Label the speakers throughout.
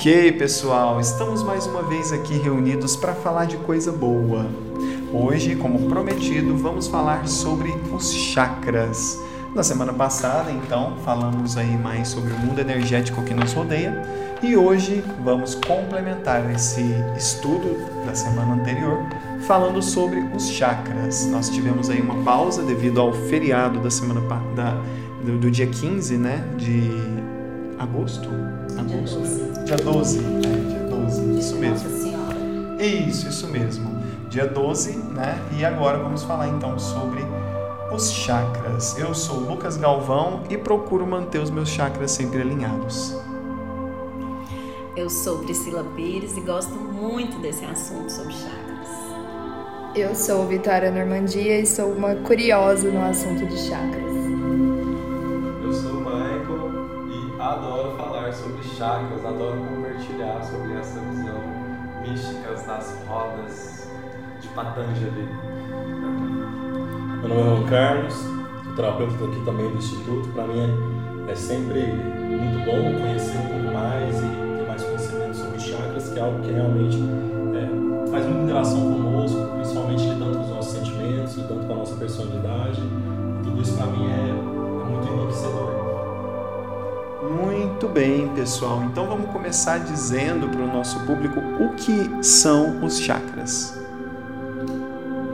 Speaker 1: Ok, pessoal, estamos mais uma vez aqui reunidos para falar de coisa boa. Hoje, como prometido, vamos falar sobre os chakras. Na semana passada, então, falamos aí mais sobre o mundo energético que nos rodeia e hoje vamos complementar esse estudo da semana anterior falando sobre os chakras. Nós tivemos aí uma pausa devido ao feriado da semana da, do, do dia 15, né, de agosto?
Speaker 2: Agosto.
Speaker 1: Dia 12. Dia 12. É, dia 12. Isso mesmo.
Speaker 2: Nossa Senhora.
Speaker 1: Isso, isso mesmo. Dia 12, né? E agora vamos falar então sobre os chakras. Eu sou Lucas Galvão e procuro manter os meus chakras sempre alinhados.
Speaker 2: Eu sou Priscila Pires e gosto muito desse assunto sobre chakras.
Speaker 3: Eu sou Vitória Normandia e sou uma curiosa no assunto de chakras.
Speaker 4: Eu sou o Michael e adoro falar sobre chakras, adoro compartilhar sobre essa visão místicas das rodas de Patanjali.
Speaker 5: Meu nome é Juan Carlos, sou terapeuta aqui também do Instituto. Para mim é, é, sempre muito bom conhecer um pouco mais e ter mais conhecimento sobre chakras, que é algo que realmente é, faz muita interação Muito
Speaker 1: bem, pessoal. Então vamos começar dizendo para o nosso público o que são os chakras.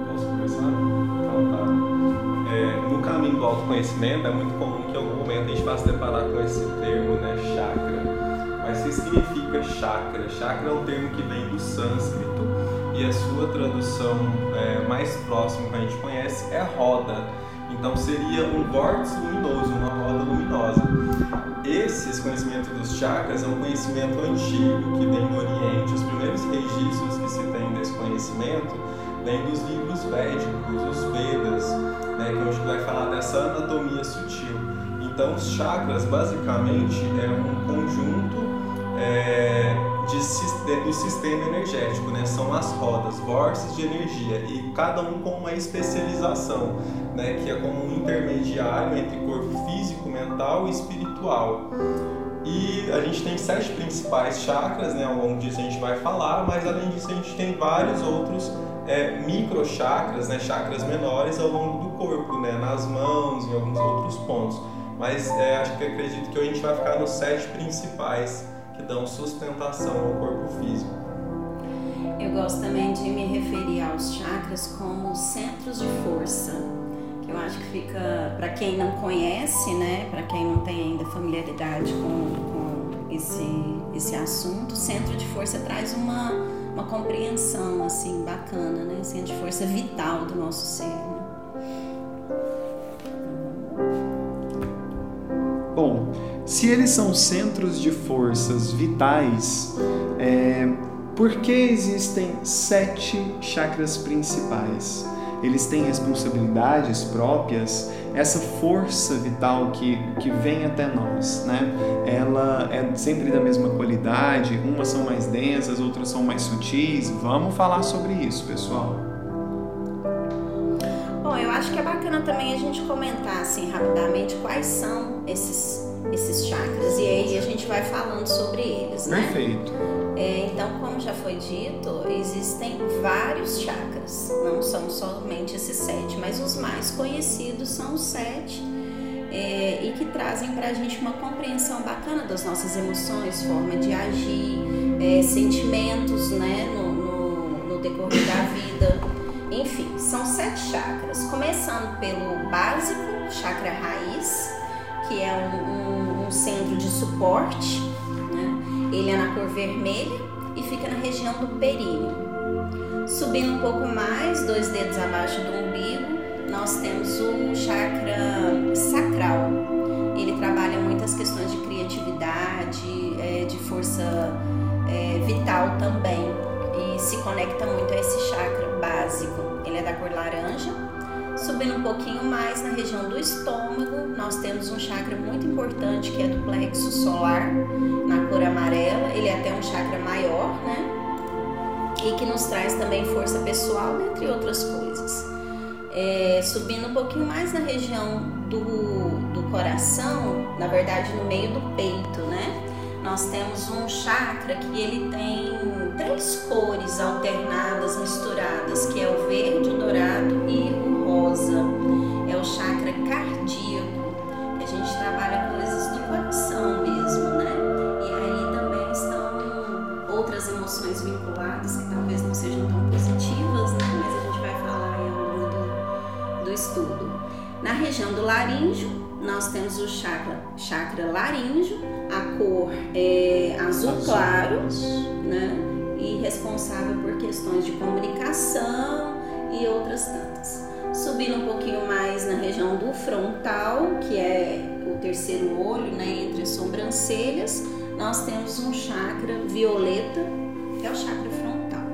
Speaker 4: Posso começar? Então tá. É, no caminho do autoconhecimento é muito comum que em algum momento a gente vá se deparar com esse termo, né, chakra. Mas o que significa chakra? Chakra é um termo que vem do sânscrito e a sua tradução é, mais próxima que a gente conhece é roda. Então seria um vórtice luminoso, uma roda luminosa. Esse, conhecimento dos chakras é um conhecimento antigo que vem do Oriente. Os primeiros registros que se tem desse conhecimento vêm dos livros védicos, os Vedas, né, que é onde vai falar dessa anatomia sutil. Então, os chakras, basicamente, é um conjunto é, de, do sistema energético, né? são as rodas, vórtices de energia, e cada um com uma especialização, né? que é como um intermediário entre corpo físico, mental e espiritual. E a gente tem sete principais chakras, né? ao longo disso a gente vai falar, mas além disso a gente tem vários outros é, micro chakras, né? chakras menores ao longo do corpo, né? nas mãos e alguns outros pontos. Mas é, acho que acredito que a gente vai ficar nos sete principais dão sustentação ao corpo físico.
Speaker 2: Eu gosto também de me referir aos chakras como centros de força, que eu acho que fica, para quem não conhece, né, para quem não tem ainda familiaridade com, com esse, esse assunto, centro de força traz uma, uma compreensão assim bacana, né, centro de força vital do nosso ser.
Speaker 1: Se eles são centros de forças vitais, é, por que existem sete chakras principais? Eles têm responsabilidades próprias, essa força vital que, que vem até nós, né? Ela é sempre da mesma qualidade, umas são mais densas, outras são mais sutis. Vamos falar sobre isso, pessoal.
Speaker 2: Bom, eu acho que é bacana também a gente comentar assim rapidamente quais são esses esses chakras e aí a gente vai falando sobre eles, né?
Speaker 1: Perfeito.
Speaker 2: É, então, como já foi dito, existem vários chakras, não são somente esses sete, mas os mais conhecidos são os sete é, e que trazem para a gente uma compreensão bacana das nossas emoções, forma de agir, é, sentimentos, né, no, no, no decorrer da vida. Enfim, são sete chakras, começando pelo básico, chakra raiz, que é um, um, um centro de suporte. Né? Ele é na cor vermelha e fica na região do períneo. Subindo um pouco mais, dois dedos abaixo do umbigo, nós temos o chakra sacral. Ele trabalha muitas questões de criatividade, é, de força é, vital também e se conecta muito a esse chakra básico. Ele é da cor laranja Subindo um pouquinho mais na região do estômago, nós temos um chakra muito importante que é do plexo solar, na cor amarela. Ele é até um chakra maior, né? E que nos traz também força pessoal, entre outras coisas. É, subindo um pouquinho mais na região do, do coração, na verdade no meio do peito, né? nós temos um chakra que ele tem três cores alternadas, misturadas, que é o verde, o dourado e o rosa. É o chakra cardíaco, que a gente trabalha coisas do coração mesmo, né? E aí também estão outras emoções vinculadas que talvez não sejam tão positivas, né? Mas a gente vai falar aí ao longo do, do estudo. Na região do laríngeo, nós temos o chakra, chakra laríngeo, a cor é azul, azul claro, né? E responsável por questões de comunicação e outras tantas. Subindo um pouquinho mais na região do frontal, que é o terceiro olho, né, entre as sobrancelhas, nós temos um chakra violeta, que é o chakra frontal.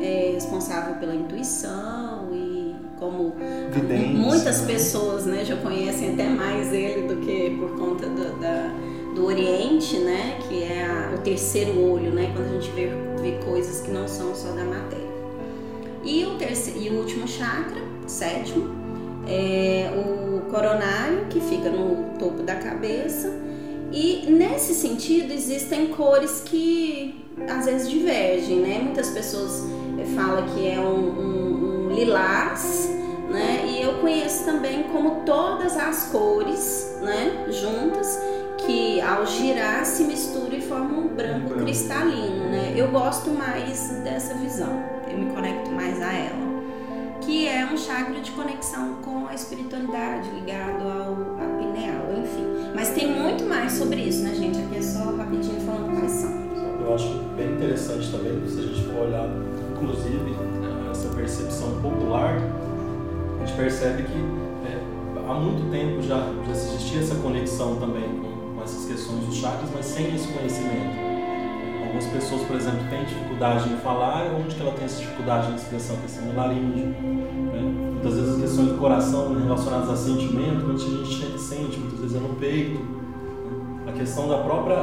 Speaker 2: É responsável pela intuição e como
Speaker 1: Vidência.
Speaker 2: muitas pessoas né, já conhecem até mais ele do que por conta do, da, do Oriente, né, que é a, o terceiro olho, né, quando a gente vê, vê coisas que não são só da matéria. E o, terceiro, e o último chakra, sétimo, é o coronário, que fica no topo da cabeça. E nesse sentido existem cores que às vezes divergem, né? Muitas pessoas falam que é um, um, um lilás, né? E eu conheço também como todas as cores, né, juntas, que ao girar se misturam e formam um branco, branco. cristalino, né? Eu gosto mais dessa visão, eu me conecto mais a ela. Que é um chakra de conexão com a espiritualidade, ligado ao, pineal, enfim. Mas tem muito mais sobre isso, né, gente? Aqui é só rapidinho falando quais são.
Speaker 5: Eu acho bem interessante também, se a gente for olhar, inclusive, essa percepção popular a gente percebe que é, há muito tempo já, já existia essa conexão também com, com essas questões dos chakras, mas sem esse conhecimento. Algumas pessoas, por exemplo, têm dificuldade em falar, onde que ela tem essa dificuldade na expressão? A questão do laríngeo. Né? Muitas vezes as questões do coração relacionadas a sentimento, muita gente sente, muitas vezes é no peito. A questão da própria,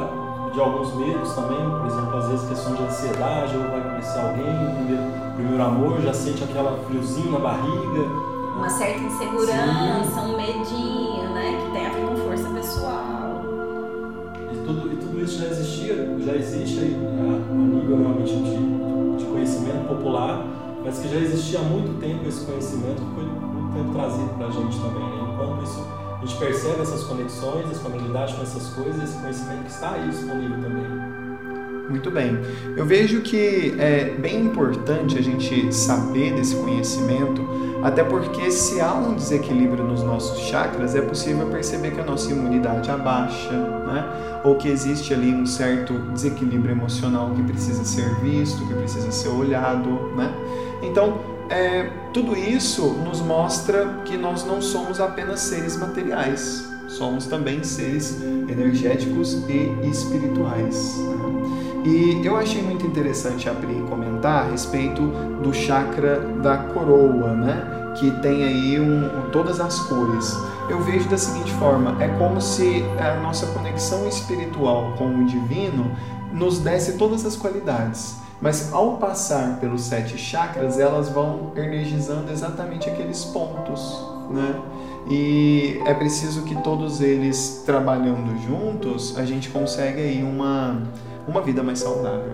Speaker 5: de alguns medos também, por exemplo, às vezes questão de ansiedade, ou vai conhecer alguém, primeiro, primeiro amor, já sente aquela friozinho na barriga,
Speaker 2: uma certa insegurança, Sim. um medinho,
Speaker 5: já existia, já existe a, a nível realmente de, de conhecimento popular, mas que já existia há muito tempo esse conhecimento que foi muito tempo trazido para a gente também. Né? Enquanto isso, a gente percebe essas conexões, essa familiaridade com essas coisas, esse conhecimento que está aí disponível também.
Speaker 1: Muito bem. Eu vejo que é bem importante a gente saber desse conhecimento, até porque se há um desequilíbrio nos nossos chakras, é possível perceber que a nossa imunidade abaixa, né? ou que existe ali um certo desequilíbrio emocional que precisa ser visto, que precisa ser olhado. Né? Então, é, tudo isso nos mostra que nós não somos apenas seres materiais, somos também seres energéticos e espirituais. Né? E eu achei muito interessante a Pri comentar a respeito do chakra da coroa, né? Que tem aí um, todas as cores. Eu vejo da seguinte forma: é como se a nossa conexão espiritual com o divino nos desse todas as qualidades. Mas ao passar pelos sete chakras, elas vão energizando exatamente aqueles pontos, né? E é preciso que todos eles trabalhando juntos, a gente consegue aí uma uma vida mais saudável.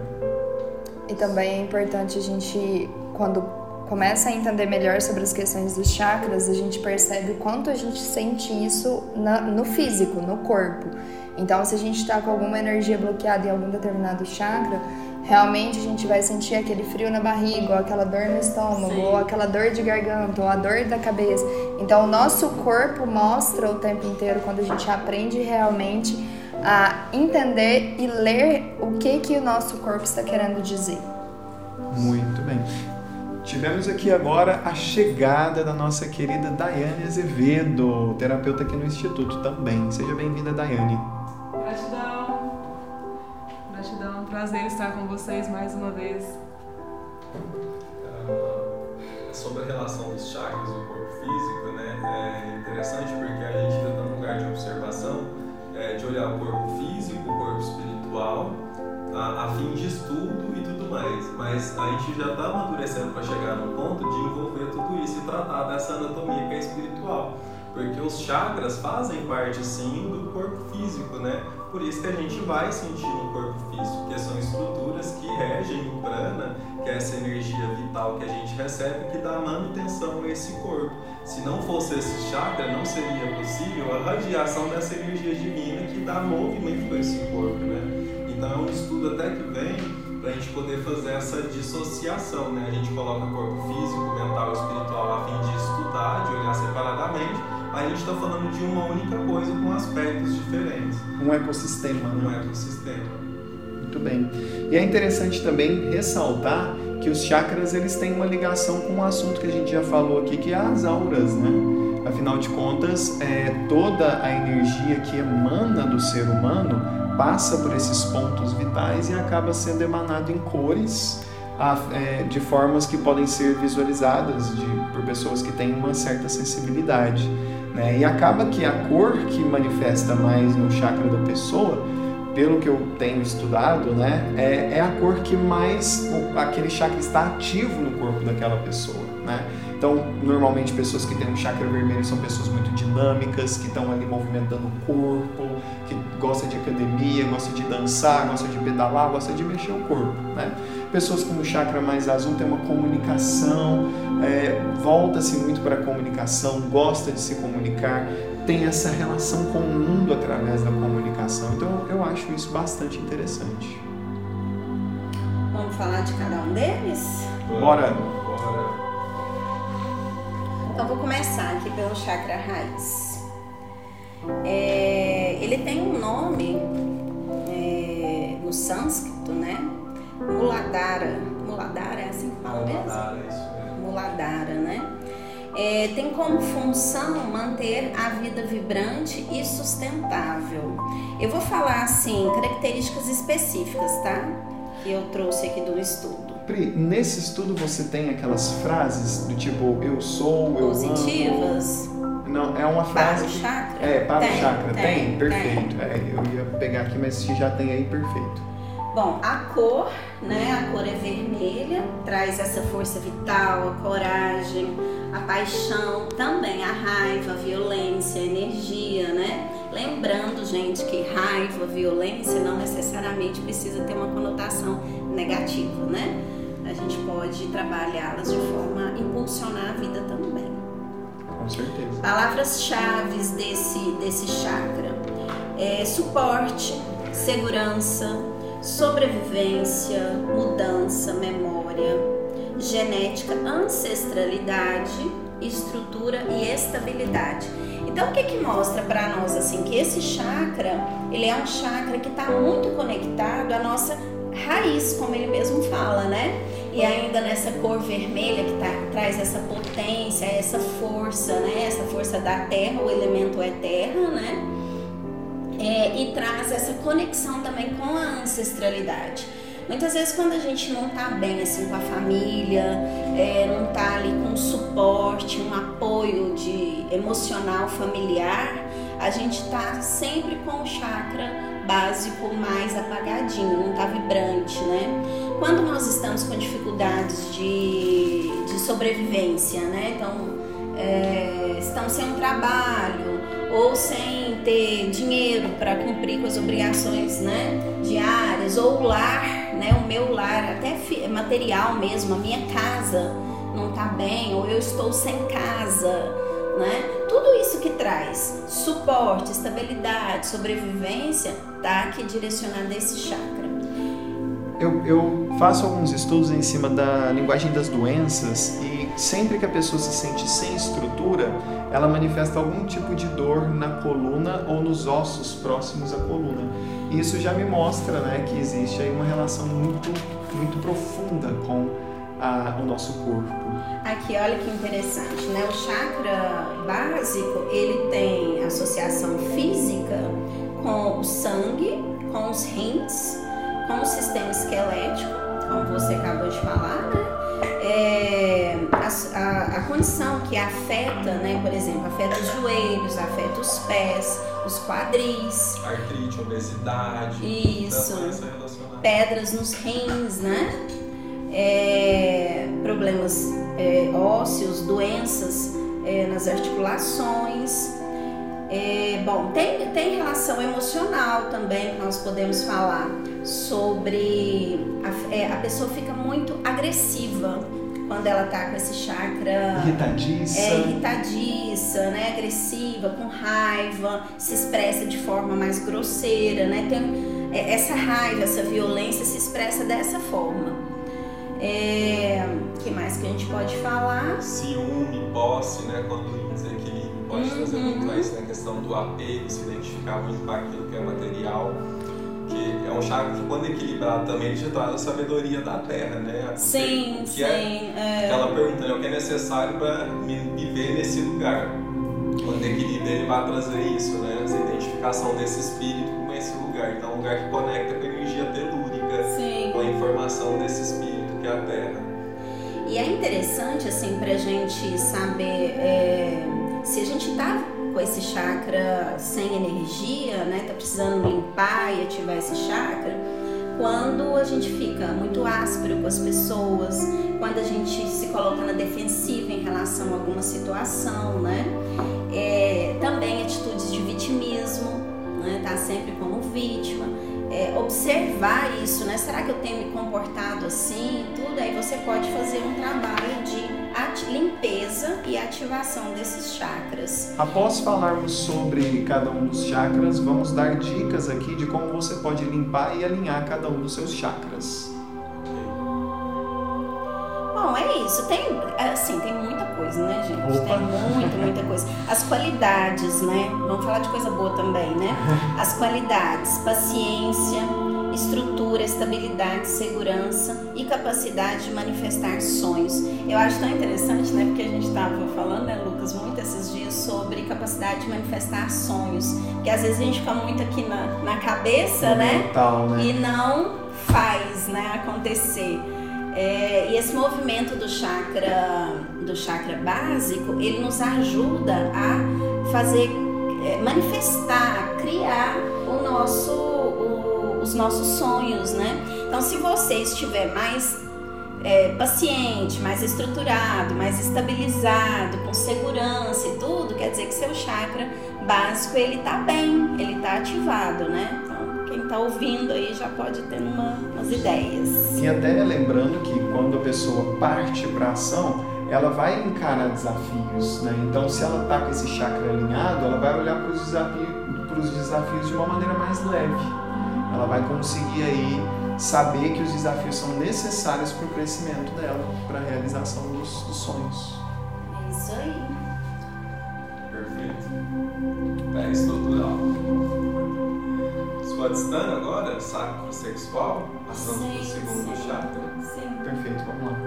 Speaker 3: E também é importante a gente, quando começa a entender melhor sobre as questões dos chakras, a gente percebe o quanto a gente sente isso na, no físico, no corpo. Então, se a gente está com alguma energia bloqueada em algum determinado chakra, realmente a gente vai sentir aquele frio na barriga, ou aquela dor no estômago, Sim. ou aquela dor de garganta, ou a dor da cabeça. Então, o nosso corpo mostra o tempo inteiro quando a gente aprende realmente a entender e ler o que que o nosso corpo está querendo dizer.
Speaker 1: Muito bem. Tivemos aqui agora a chegada da nossa querida Daiane Azevedo, terapeuta aqui no Instituto também. Seja bem-vinda, Daiane.
Speaker 6: Gratidão. Gratidão. Prazer estar com vocês mais uma vez.
Speaker 4: Uh, sobre a relação dos chakras e o corpo físico, né? É interessante porque a gente ainda está num lugar de observação é, de olhar o corpo físico, o corpo espiritual, a, a fim de estudo e tudo mais. Mas a gente já está amadurecendo para chegar no ponto de envolver tudo isso e tratar dessa anatomia que é espiritual. Porque os chakras fazem parte sim do corpo físico, né? Por isso que a gente vai sentir no corpo físico, porque são estruturas que regem o prana, que é essa energia vital que a gente recebe, que dá manutenção a esse corpo. Se não fosse esse chakra, não seria possível a radiação dessa energia divina que dá movimento para esse corpo, né? Então é um estudo até que vem para a gente poder fazer essa dissociação, né? A gente coloca corpo físico, mental espiritual a fim de estudar, de olhar separadamente, a gente está falando de uma única coisa com aspectos diferentes.
Speaker 1: Um ecossistema.
Speaker 4: Um né? ecossistema.
Speaker 1: Muito bem. E é interessante também ressaltar que os chakras eles têm uma ligação com um assunto que a gente já falou aqui, que é as auras, né? Afinal de contas, é, toda a energia que emana do ser humano passa por esses pontos vitais e acaba sendo emanado em cores é, de formas que podem ser visualizadas de, por pessoas que têm uma certa sensibilidade. Né? E acaba que a cor que manifesta mais no chakra da pessoa, pelo que eu tenho estudado, né, é, é a cor que mais aquele chakra está ativo no corpo daquela pessoa. Né? Então, normalmente, pessoas que têm um chakra vermelho são pessoas muito dinâmicas, que estão ali movimentando o corpo, que gostam de academia, gostam de dançar, gostam de pedalar, gostam de mexer o corpo. Né? Pessoas com o chakra mais azul têm uma comunicação, é, volta-se muito para a comunicação, gosta de se comunicar, tem essa relação com o mundo através da comunicação. Então, eu acho isso bastante interessante.
Speaker 2: Vamos falar de cada um deles?
Speaker 1: Bora!
Speaker 4: Bora!
Speaker 2: Então vou começar aqui pelo chakra raiz. É, ele tem um nome é, no sânscrito, né? Muladhara. Muladhara é assim que fala mesmo?
Speaker 4: Muladhara, isso mesmo.
Speaker 2: Muladhara, né? É, tem como função manter a vida vibrante e sustentável. Eu vou falar assim características específicas, tá? Que eu trouxe aqui do estudo.
Speaker 1: Pri, nesse estudo você tem aquelas frases do tipo eu sou, eu
Speaker 2: Positivas?
Speaker 1: amo. Não, é uma frase.
Speaker 2: Para o chakra?
Speaker 1: É, para
Speaker 2: Tem,
Speaker 1: o chakra. Tem,
Speaker 2: tem,
Speaker 1: perfeito. É, eu ia pegar aqui, mas se já tem aí, perfeito.
Speaker 2: Bom, a cor, né? A cor é vermelha, traz essa força vital, a coragem, a paixão, também a raiva, a violência, a energia, né? Lembrando, gente, que raiva, violência não necessariamente precisa ter uma conotação negativa, né? A gente pode trabalhá-las de forma a impulsionar a vida também.
Speaker 1: Com certeza.
Speaker 2: Palavras-chave desse, desse chakra é suporte, segurança, sobrevivência, mudança, memória, genética, ancestralidade, estrutura e estabilidade. Então, o que que mostra para nós assim que esse chakra ele é um chakra que está muito conectado à nossa raiz, como ele mesmo fala, né? E ainda nessa cor vermelha que tá, traz essa potência, essa força, né? Essa força da terra, o elemento é terra, né? É, e traz essa conexão também com a ancestralidade. Muitas vezes quando a gente não tá bem assim com a família, é, não tá ali com suporte, um apoio de emocional familiar, a gente tá sempre com o chakra básico mais apagadinho, não tá vibrante, né? Quando nós estamos com dificuldades de, de sobrevivência, né? Então, é, sem um trabalho ou sem ter dinheiro para cumprir com as obrigações né, diárias, ou o lar, né, o meu lar, até material mesmo, a minha casa não está bem, ou eu estou sem casa, né? Tudo isso que traz suporte, estabilidade, sobrevivência, tá aqui direcionado a esse chakra.
Speaker 1: Eu, eu faço alguns estudos em cima da linguagem das doenças e sempre que a pessoa se sente sem estrutura, ela manifesta algum tipo de dor na coluna ou nos ossos próximos à coluna. E isso já me mostra né, que existe aí uma relação muito, muito profunda com a, o nosso corpo.
Speaker 2: Aqui, olha que interessante, né? O chakra básico, ele tem associação física com o sangue, com os rins, com o sistema esquelético, como você acabou de falar, né? É, a, a, a, condição que afeta, né, por exemplo, afeta os joelhos, afeta os pés, os quadris.
Speaker 4: Artrite, obesidade.
Speaker 2: Isso. Pedras nos rins, né? É, problemas é, ósseos, doenças é, nas articulações. É, bom, tem, tem relação emocional também que nós podemos falar sobre a, é, a pessoa fica muito agressiva quando ela tá com esse chakra
Speaker 1: Irritadiça.
Speaker 2: é irritadiça, né, agressiva, com raiva, se expressa de forma mais grosseira, né? Tem é, essa raiva, essa violência se expressa dessa forma. É, que mais que a gente pode falar?
Speaker 4: Ciúme, posse, né? Quando desequilíbrio pode trazer
Speaker 2: Uhum.
Speaker 4: muito mais na questão do apego, se identificar muito com aquilo que é material. Que é um chakra que, quando equilibrado também, ele te traz a sabedoria da terra, né?
Speaker 2: Sim,
Speaker 4: que
Speaker 2: sim.
Speaker 4: É,
Speaker 2: é.
Speaker 4: Ela pergunta né, o que é necessário para me viver nesse lugar. Quando equilibra, ele vai trazer isso, né? Essa identificação desse espírito com esse lugar. Então, é um lugar que conecta com a energia telúrica,
Speaker 2: Sim.
Speaker 4: com a informação desse espírito que é a terra.
Speaker 2: E é interessante, assim, pra gente saber é, se a gente tá com esse chakra sem energia, né? Tá precisando limpar e ativar esse chakra. Quando a gente fica muito áspero com as pessoas, quando a gente se coloca na defensiva em relação a alguma situação, né? É, também atitudes de vitimismo, né? Tá sempre como vítima. É, observar isso, né? Será que eu tenho me comportado assim? Tudo aí você pode fazer um trabalho de limpeza e ativação desses chakras.
Speaker 1: Após falarmos sobre cada um dos chakras, vamos dar dicas aqui de como você pode limpar e alinhar cada um dos seus chakras.
Speaker 2: Bom, é isso. Tem, assim, tem muita coisa, né, gente?
Speaker 1: Opa.
Speaker 2: Tem muita, muita coisa. As qualidades, né? Vamos falar de coisa boa também, né? As qualidades, paciência, estrutura, estabilidade, segurança e capacidade de manifestar sonhos. Eu acho tão interessante, né? Porque a gente estava falando, né, Lucas, muito esses dias sobre capacidade de manifestar sonhos. Que às vezes a gente fica muito aqui na, na cabeça, né?
Speaker 1: Mental, né?
Speaker 2: e não faz né, acontecer. É, e esse movimento do chakra, do chakra básico, ele nos ajuda a fazer, é, manifestar, criar o nosso, os nossos sonhos, né? Então, se você estiver mais é, paciente, mais estruturado, mais estabilizado, com segurança e tudo, quer dizer que seu chakra básico ele tá bem, ele tá ativado, né? Então, quem tá ouvindo aí já pode ter uma, umas ideias.
Speaker 1: E até lembrando que quando a pessoa parte para ação, ela vai encarar desafios, né? Então, se ela tá com esse chakra alinhado, ela vai olhar para os desafios, desafios de uma maneira mais leve. Ela vai conseguir aí saber que os desafios são necessários para o crescimento dela, para a realização dos, dos sonhos.
Speaker 2: É isso aí.
Speaker 4: Perfeito. É estrutural. Swadhisthana agora, sacro sexual, passando para o segundo
Speaker 2: sim.
Speaker 4: chakra.
Speaker 2: Sim.
Speaker 1: Perfeito, vamos lá.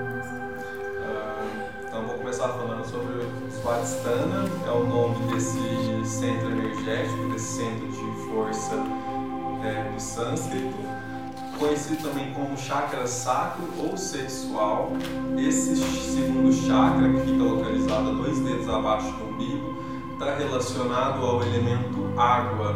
Speaker 4: Ah, então vou começar falando sobre Swadhisthana, é o nome desse centro energético, desse centro de força é, do sânscrito, conhecido também como chakra sacro ou sexual. Esse segundo chakra, que fica localizado a dois dedos abaixo do umbigo, está relacionado ao elemento água.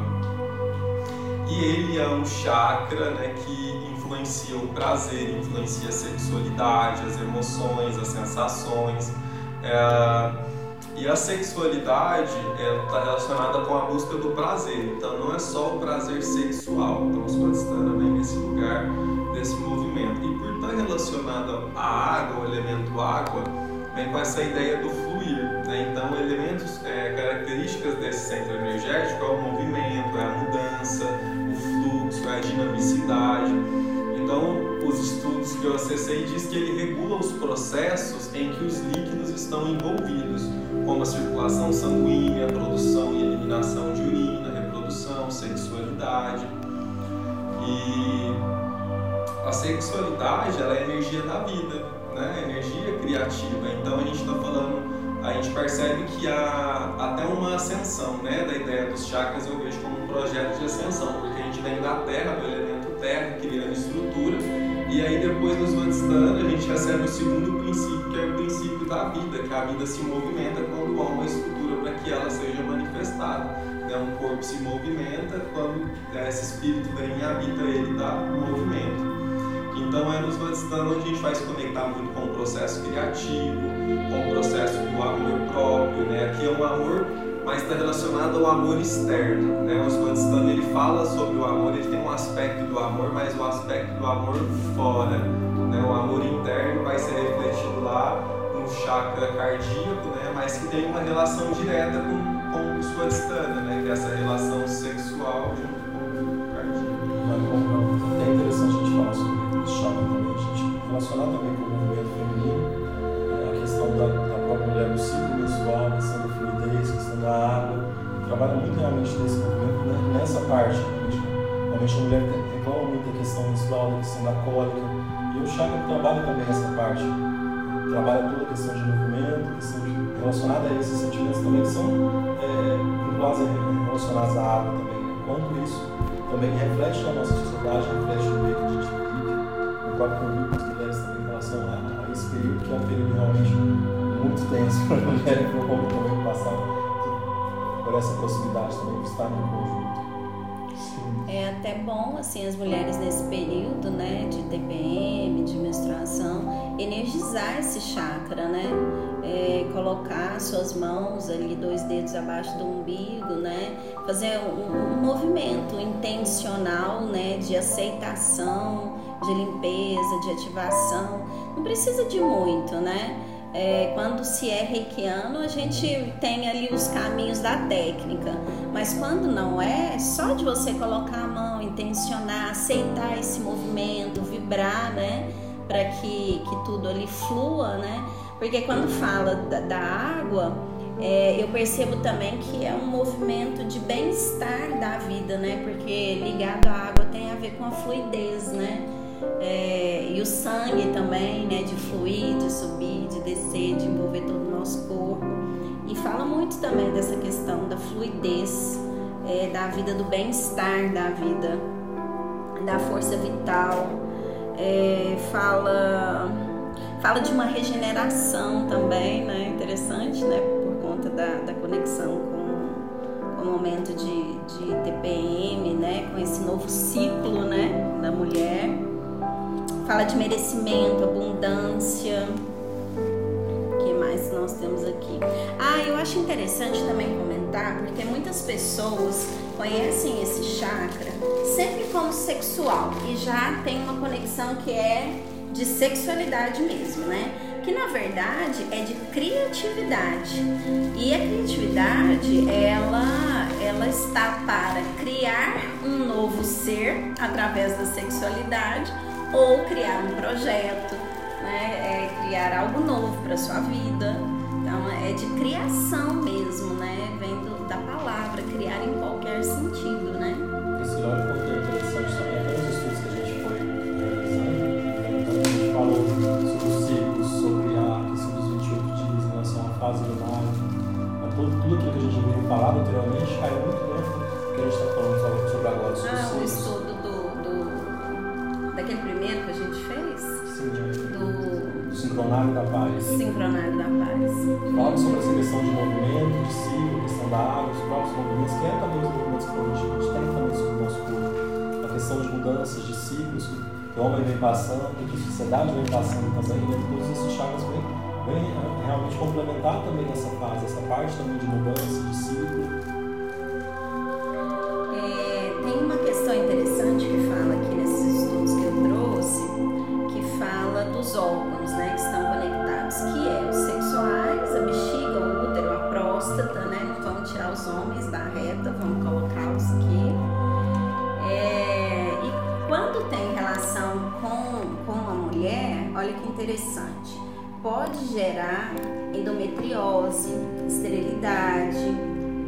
Speaker 4: E ele é um chakra né, que influencia o prazer, influencia a sexualidade, as emoções, as sensações. É, e a sexualidade está relacionada com a busca do prazer. Então não é só o prazer sexual. Então o Swadhisthana vem nesse lugar, desse movimento. E por estar relacionado à água, o elemento água, vem com essa ideia do fluir. Né? Então elementos, é, características desse centro energético é o movimento, é a mudança, o fluxo, é a dinamicidade. Então, os estudos que eu acessei diz que ele regula os processos em que os líquidos estão envolvidos, como a circulação sanguínea, a produção e eliminação de urina, reprodução, sexualidade. E a sexualidade ela é a energia da vida, né? energia criativa. Então a gente está falando, a gente percebe que há até uma ascensão né? da ideia dos chakras, eu vejo como um projeto de ascensão, porque a gente vem da terra, do elemento terra, criando estrutura, e aí depois nos Vadistana a gente recebe o segundo princípio, que é o princípio da vida, que a vida se movimenta quando há uma estrutura para que ela seja manifestada. Né? Um corpo se movimenta quando né, esse espírito vem e habita ele, dá movimento. Então é nos Vadistana onde a gente vai se conectar muito com o processo criativo, com o processo do amor próprio, né? Aqui é um amor mas está relacionado ao amor externo. Né? O Svantistana ele fala sobre o amor, ele tem um aspecto do amor, mas o aspecto do amor fora. Né? O amor interno vai ser refletido lá no chakra cardíaco, né? mas que tem uma relação direta com, com o Svantistana, né? que é essa relação sexual junto com o cardíaco.
Speaker 5: É interessante a gente falar sobre o chakra também, a gente relacionar também com trabalha muito realmente nesse movimento, né? nessa parte. Realmente a mulher reclama muito da questão menstrual, da questão da cólica, e o chakra trabalha também essa parte. Trabalha toda a questão de movimento, questão relacionada a esses sentimentos também que são é, relacionados à água também. Né? Quanto isso também reflete na nossa sociedade, reflete no meio que a gente vive, no próprio convívio mulheres também em relação a, a esse período, que é um período realmente muito tenso para a mulher e para o homem também passar por essa possibilidade também estar no conjunto.
Speaker 2: É até bom, assim, as mulheres nesse período, né, de TPM, de menstruação, energizar esse chakra, né? É, colocar suas mãos ali, dois dedos abaixo do umbigo, né? Fazer um, um movimento intencional, né, de aceitação, de limpeza, de ativação. Não precisa de muito, né? É, quando se é reikiano, a gente tem ali os caminhos da técnica, mas quando não é, só de você colocar a mão, intencionar, aceitar esse movimento, vibrar, né, para que, que tudo ali flua, né, porque quando fala da, da água, é, eu percebo também que é um movimento de bem-estar da vida, né, porque ligado à água tem a ver com a fluidez, né, é, e o sangue também, né, de fluir, de subir, de descer, de envolver todo o nosso corpo. E fala muito também dessa questão da fluidez, é, da vida, do bem-estar da vida, da força vital. É, fala, fala de uma regeneração também, né, interessante, né, por conta da, da conexão com, com o momento de, de TPM, né, com esse novo ciclo, né, da mulher fala de merecimento, abundância. O que mais nós temos aqui? Ah, eu acho interessante também comentar, porque muitas pessoas conhecem esse chakra sempre como sexual e já tem uma conexão que é de sexualidade mesmo, né? Que na verdade é de criatividade. E a criatividade, ela, ela está para criar um novo ser através da sexualidade ou criar um projeto, né? É criar algo novo para sua vida. Então é de criação mesmo, né? Vem do, da palavra criar em qualquer sentido, né?
Speaker 5: Esse olha como é interessante também, até os estudos que a gente foi realizando, quando a gente falou sobre os ciclos, sobre a questão dos 28 dias em relação à fase lunar, a tudo, tudo aquilo que a gente veio falar anteriormente caiu muito dentro do que a gente está falando sobre agora, sobre
Speaker 2: Ah,
Speaker 5: os ciclos.
Speaker 2: Daquele primeiro que a gente fez,
Speaker 5: Sim,
Speaker 2: do
Speaker 5: do sincronário da paz.
Speaker 2: Sincronário da Paz.
Speaker 5: Fala sobre essa questão de movimento, de ciclo, questão da água, os próprios movimentos, que é também os movimentos que a gente, tem também sobre o nosso corpo. A questão de mudanças de ciclos que o homem vem passando, que a sociedade vem passando também, né? todos esses chakras vêm, vêm eh, realmente complementar também essa fase, essa parte também de mudança, de ciclo.
Speaker 2: Interessante, pode gerar endometriose, esterilidade,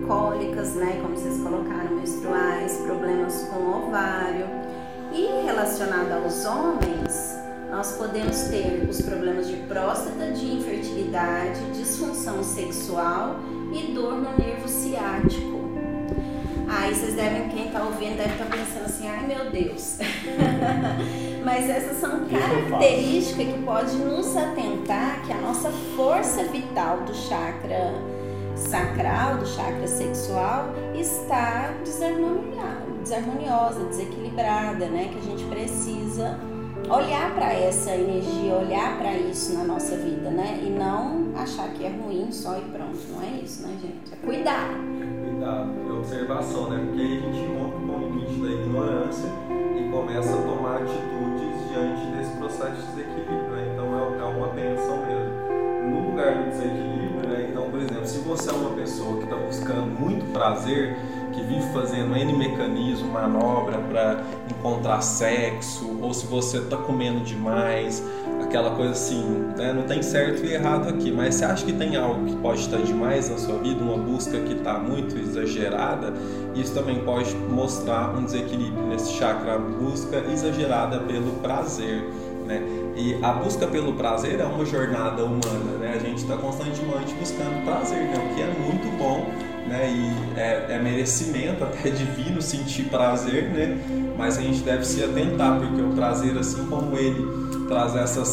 Speaker 2: cólicas, né, como vocês colocaram, menstruais, problemas com o ovário. E relacionado aos homens, nós podemos ter os problemas de próstata, de infertilidade, disfunção sexual e dor no nervo ciático. Aí vocês devem, quem está ouvindo deve estar pensando assim, ai meu Deus. Mas essas são características que pode nos atentar que a nossa força vital do chakra sacral, do chakra sexual, está desarmoniosa, desequilibrada, né? Que a gente precisa olhar para essa energia, olhar para isso na nossa vida, né? E não achar que é ruim só e pronto. Não é isso, né, gente? É cuidar.
Speaker 4: É cuidado, é observação, né? Porque aí a gente com o limite da ignorância e começa a tomar atitudes diante desse processo de desequilíbrio, né? Então é, é uma benção mesmo. No lugar do desequilíbrio, né? Então, por exemplo, se você é uma pessoa que está buscando muito prazer, que vive fazendo N mecanismo, manobra para encontrar sexo, ou se você está comendo demais, aquela coisa assim, né? não tem certo e errado aqui, mas você acha que tem algo que pode estar demais na sua vida, uma busca que está muito exagerada, isso também pode mostrar um desequilíbrio nesse chakra, a busca exagerada pelo prazer. Né? E a busca pelo prazer é uma jornada humana, né? A gente está constantemente buscando prazer, né? o que é muito bom, né? E é, é, merecimento até divino sentir prazer, né? Mas a gente deve se atentar, porque o prazer, assim como ele traz essa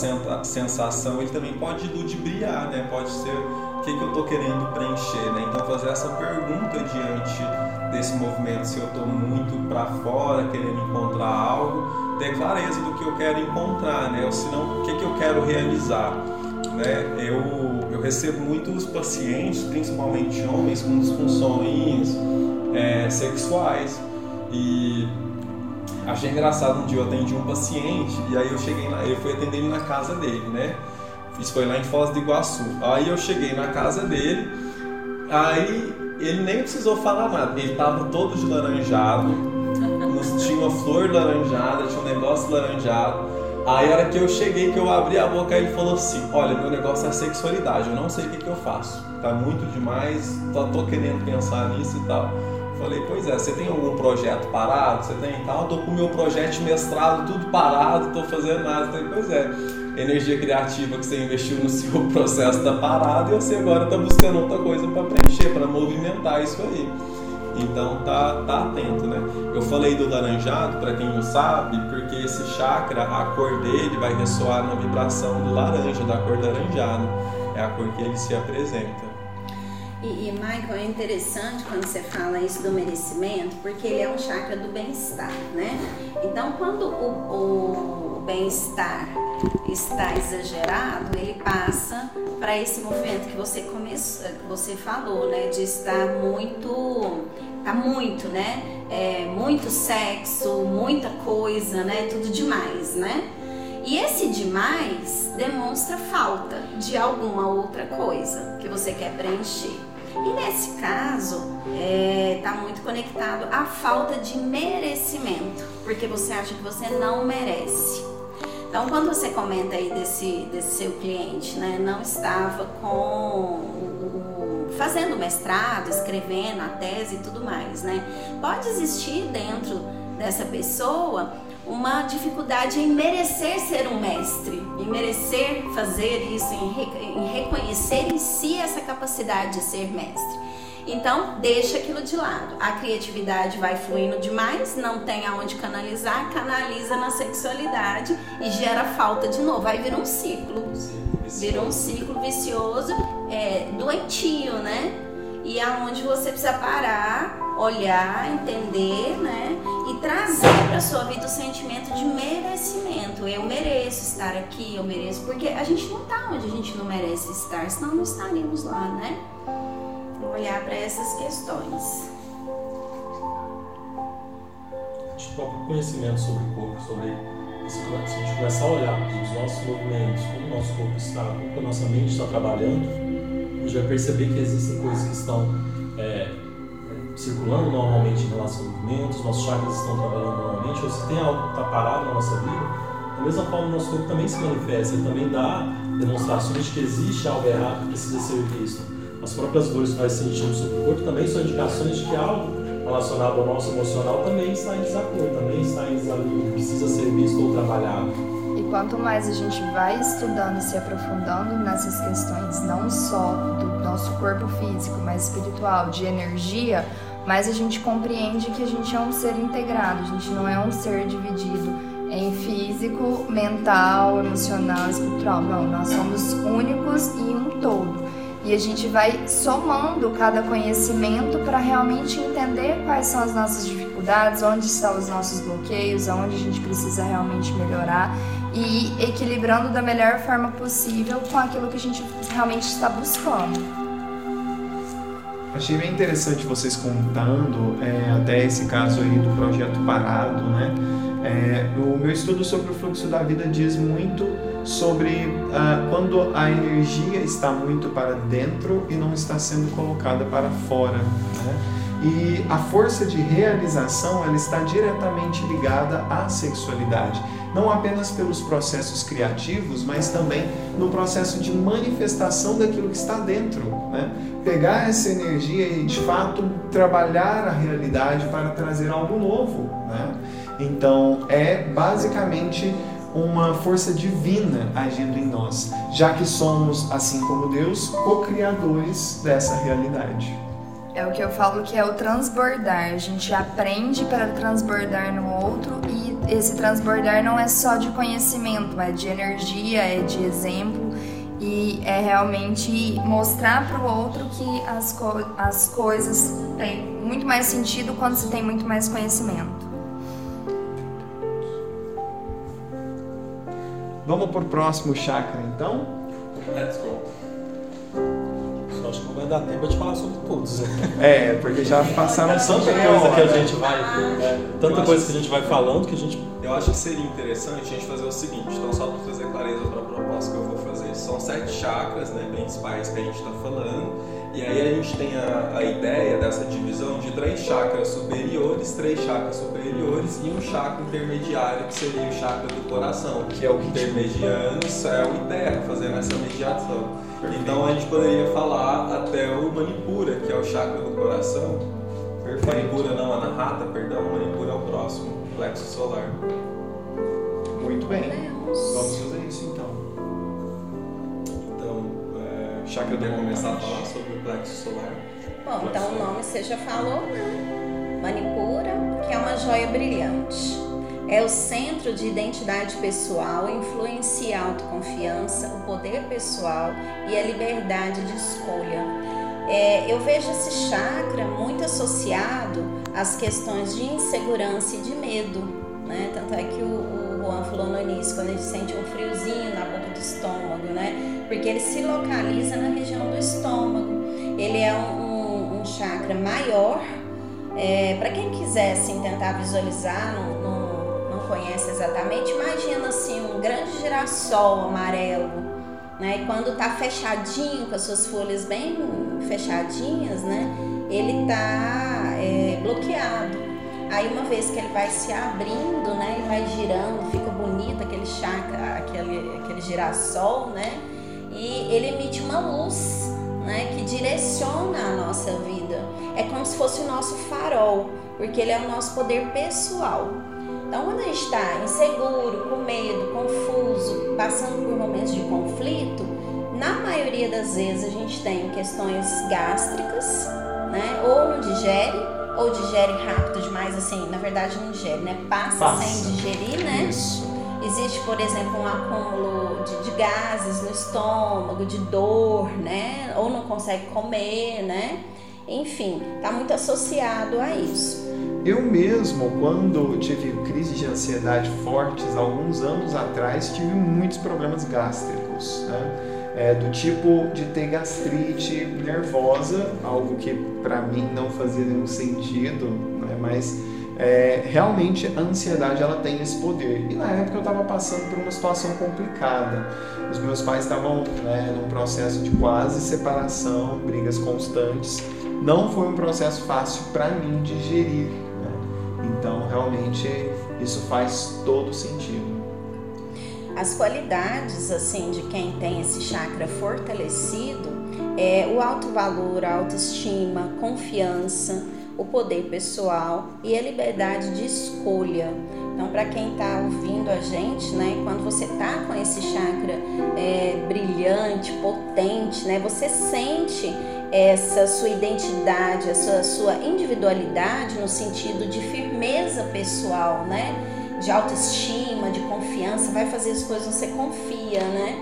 Speaker 4: sensação, ele também pode ludibriar, né? Pode ser o que, que eu estou querendo preencher, né? Então fazer essa pergunta diante desse movimento, se eu estou muito para fora, querendo encontrar algo, ter clareza do que eu quero encontrar, né? Ou senão, o que, que eu quero realizar, né? Eu recebo muitos pacientes, principalmente homens, com disfunções é, sexuais. E achei engraçado um dia eu atendi um paciente e aí eu cheguei lá, eu fui atender ele na casa dele, né? Isso foi lá em Foz do Iguaçu. Aí eu cheguei na casa dele, aí ele nem precisou falar nada, ele tava todo de laranjado, tinha uma flor laranjada, tinha um negócio laranjado. Aí a hora que eu cheguei, que eu abri a boca, ele falou assim, olha, meu negócio é sexualidade, eu não sei o que, que eu faço. Tá muito demais, tô, tô querendo pensar nisso e tal. Falei, pois é, você tem algum projeto parado? Você tem tal? Tô com o meu projeto mestrado tudo parado, tô fazendo nada. Falei, pois é, energia criativa que você investiu no seu processo tá parado e você agora tá buscando outra coisa para preencher, para movimentar isso aí. Então tá, tá atento, né? Eu falei do laranjado, para quem não sabe, porque esse chakra, a cor dele vai ressoar na vibração do laranja, da cor laranjada. É a cor que ele se apresenta.
Speaker 2: E, e Michael, é interessante quando você fala isso do merecimento, porque ele é um chakra do bem-estar, né? Então, quando o, o bem-estar está exagerado, ele passa para esse movimento que você começou, que você falou, né, de estar muito, tá muito, né, é, muito sexo, muita coisa, né, tudo demais, né? E esse demais demonstra falta de alguma outra coisa que você quer preencher. E nesse caso, está é, muito conectado à falta de merecimento, porque você acha que você não merece. Então, quando você comenta aí desse, desse seu cliente, né, não estava com fazendo mestrado, escrevendo a tese e tudo mais, né? Pode existir dentro dessa pessoa uma dificuldade em merecer ser um mestre, em merecer fazer isso, em, em reconhecer em si essa capacidade de ser mestre. Então, deixa aquilo de lado. A criatividade vai fluindo demais, não tem aonde canalizar, canaliza na sexualidade e gera falta de novo. Aí vira um ciclo. Vira um ciclo vicioso, é, doentio, né? E aonde você precisa parar, olhar, entender, né? E trazer para sua vida o sentimento de merecimento. Eu mereço estar aqui, eu mereço. Porque a gente não tá onde a gente não merece estar, senão não estaríamos lá, né? Olhar para essas questões.
Speaker 5: De próprio conhecimento sobre o corpo, sobre se a gente começar a olhar para os nossos movimentos, como o nosso corpo está, como a nossa mente está trabalhando, a gente vai perceber que existem coisas que estão é, circulando normalmente em relação ao movimento, nossos chakras estão trabalhando normalmente, ou se tem algo que está parado na nossa vida, da mesma forma o nosso corpo também se manifesta, ele também dá demonstrações de que existe algo errado que precisa ser visto as próprias dores que nós sentimos sobre o corpo também são indicações de que algo relacionado ao nosso emocional também está em desacordo, também está em desalinho, precisa ser visto ou trabalhado.
Speaker 3: E quanto mais a gente vai estudando e se aprofundando nessas questões, não só do nosso corpo físico, mas espiritual, de energia, mais a gente compreende que a gente é um ser integrado, a gente não é um ser dividido em físico, mental, emocional, espiritual. Não, nós somos únicos e um todo. E a gente vai somando cada conhecimento para realmente entender quais são as nossas dificuldades, onde estão os nossos bloqueios, aonde a gente precisa realmente melhorar. e equilibrando da melhor forma possível com aquilo que a gente realmente está buscando.
Speaker 1: Achei bem interessante vocês contando é, até esse caso aí do projeto parado, né? É, o meu estudo sobre o fluxo da vida diz muito sobre ah, quando a energia está muito para dentro e não está sendo colocada para fora. Né? E a força de realização ela está diretamente ligada à sexualidade, não apenas pelos processos criativos, mas também no processo de manifestação daquilo que está dentro. Né? Pegar essa energia e de fato trabalhar a realidade para trazer algo novo. Né? Então é basicamente uma força divina agindo em nós, já que somos, assim como Deus, co-criadores dessa realidade.
Speaker 3: É o que eu falo que é o transbordar. A gente aprende para transbordar no outro e esse transbordar não é só de conhecimento, é de energia, é de exemplo e é realmente mostrar para o outro que as, co as coisas têm muito mais sentido quando se tem muito mais conhecimento.
Speaker 1: Vamos para o próximo chakra então?
Speaker 4: Let's go.
Speaker 5: Só acho que não vai dar tempo de falar sobre todos.
Speaker 1: É, porque já passaram
Speaker 5: Tanta coisa que a gente vai. é, tanta coisa
Speaker 4: que-
Speaker 5: a gente vai falando que a gente.
Speaker 4: Eu acho que seria interessante a gente fazer o seguinte, então só para trazer clareza para a proposta que eu vou fazer. São sete chakras né, principais que a gente está falando, e aí a gente tem a, a ideia dessa divisão de três chakras superiores, três chakras superiores e um chakra intermediário, que seria o chakra do coração.
Speaker 1: Que é o ritmo.
Speaker 4: intermediano, céu e terra, fazendo essa mediação. Então a gente poderia falar até o Manipura, que é o chakra do coração. Manipura não, Anahata, perdão, Manipura é o próximo, plexo solar.
Speaker 1: Muito bem. Vamos fazer isso então.
Speaker 4: Então, é,
Speaker 1: Chakra do
Speaker 4: começar a falar sobre o plexo solar?
Speaker 2: Bom, então o nome você já falou, né? Manipura, que é uma joia brilhante. É o centro de identidade pessoal, influencia a autoconfiança, o poder pessoal e a liberdade de escolha. É, eu vejo esse chakra muito associado às questões de insegurança e de medo, né? Tanto é que o, o Juan falou no início, quando a gente sente um friozinho na boca do estômago, né? Porque ele se localiza na região do estômago. Ele é um, um- chakra maior. Para quem quiser assim, tentar visualizar, não, não, não conhece exatamente, imagina assim um grande girassol amarelo. Né? E quando tá fechadinho, com as suas folhas bem fechadinhas, né? ele tá é, bloqueado. Aí uma vez que ele vai se abrindo, né? Ele vai girando, fica bonito aquele chakra, aquele, aquele girassol, né? E ele emite uma luz, né? Que direciona a nossa vida. É como se fosse o nosso farol, porque ele é o nosso poder pessoal. Então, quando a gente está inseguro, com medo, confuso, passando por momentos de conflito, na maioria das vezes a gente tem questões gástricas, né? Ou não digere, ou digere rápido demais, assim, na verdade não digere, né? Passa,
Speaker 1: Passa.
Speaker 2: sem digerir, né?
Speaker 1: Isso.
Speaker 2: Por exemplo, um acúmulo de, de gases no estômago, de dor, né? Ou não consegue comer, né? Enfim, está muito associado a isso.
Speaker 1: Eu mesmo, quando tive crise de ansiedade fortes, alguns anos atrás, tive muitos problemas gástricos, né? É, do tipo de ter gastrite nervosa, algo que para mim não fazia nenhum sentido, né? mas é, realmente a ansiedade ela tem esse poder. E na época eu estava passando por uma situação complicada. Os meus pais estavam né, num processo de quase separação, brigas constantes. Não foi um processo fácil para mim digerir. Né? Então realmente isso faz todo sentido.
Speaker 2: As qualidades assim de quem tem esse chakra fortalecido é o alto valor, a autoestima, confiança, o poder pessoal e a liberdade de escolha. Então, para quem está ouvindo a gente, né, quando você tá com esse chakra é, brilhante, potente, né, você sente essa sua identidade, essa sua individualidade no sentido de firmeza pessoal, né? de autoestima, de confiança, vai fazer as coisas você confia, né?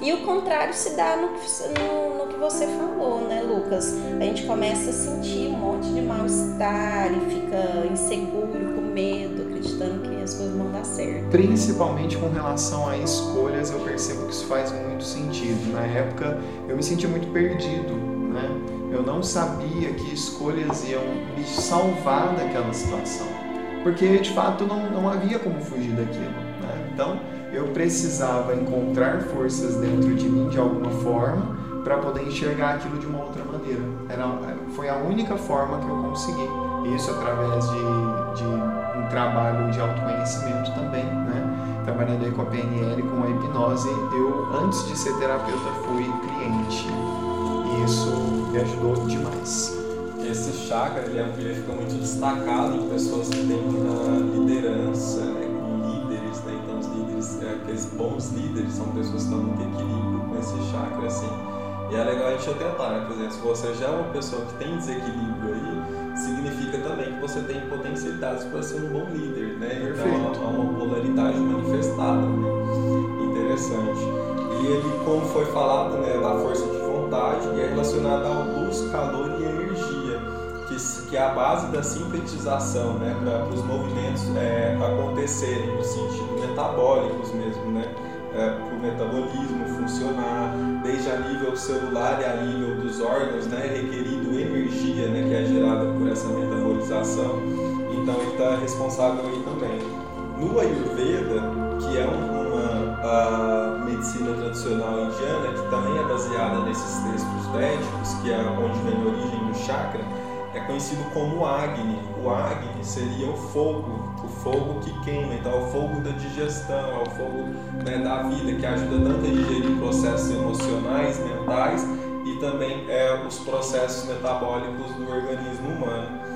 Speaker 2: E o contrário se dá no, no, no que você falou, né, Lucas? A gente começa a sentir um monte de mal-estar e fica inseguro, com medo, acreditando que as coisas vão dar certo.
Speaker 1: Principalmente com relação a escolhas, eu percebo que isso faz muito sentido. Na época, eu me sentia muito perdido, né? Eu não sabia que escolhas iam me salvar daquela situação, porque de fato não, não havia como fugir daquilo. Né? Então, eu precisava encontrar forças dentro de mim de alguma forma para poder enxergar aquilo de uma outra maneira. Era, foi a única forma que eu consegui. Isso através de, de um trabalho de autoconhecimento também, né? Trabalhando aí com a PNL, com a hipnose, eu antes de ser terapeuta fui cliente. E isso me ajudou demais.
Speaker 4: Esse chakra ele, é, fica muito destacado em pessoas que têm uh, liderança, né? Bons líderes são pessoas que estão muito equilíbrio com esse chakra, assim. E é legal a gente atentar, né? Por exemplo, se você já é uma pessoa que tem desequilíbrio aí, significa também que você tem potencialidades para ser um bom líder, né? Então há uma polaridade manifestada, né? Interessante. E ele, como foi falado, né, da força de vontade e é relacionado ao luz, calor e energia, que, que é a base da sintetização, né, para os movimentos é, acontecerem no sentido metabólicos mesmo, né? É, para o metabolismo funcionar, desde a nível celular e a nível dos órgãos, né, requerido energia, né, que é gerada por essa metabolização. Então ele está responsável aí também. No Ayurveda, que é uma medicina tradicional indiana, que também é baseada nesses textos védicos, que é onde vem a origem do chakra, é conhecido como Agni. O Agni seria o fogo, o fogo que queima, então é o fogo da digestão, é o fogo né, da vida, que ajuda tanto a digerir processos emocionais, mentais e também é, os processos metabólicos do organismo humano.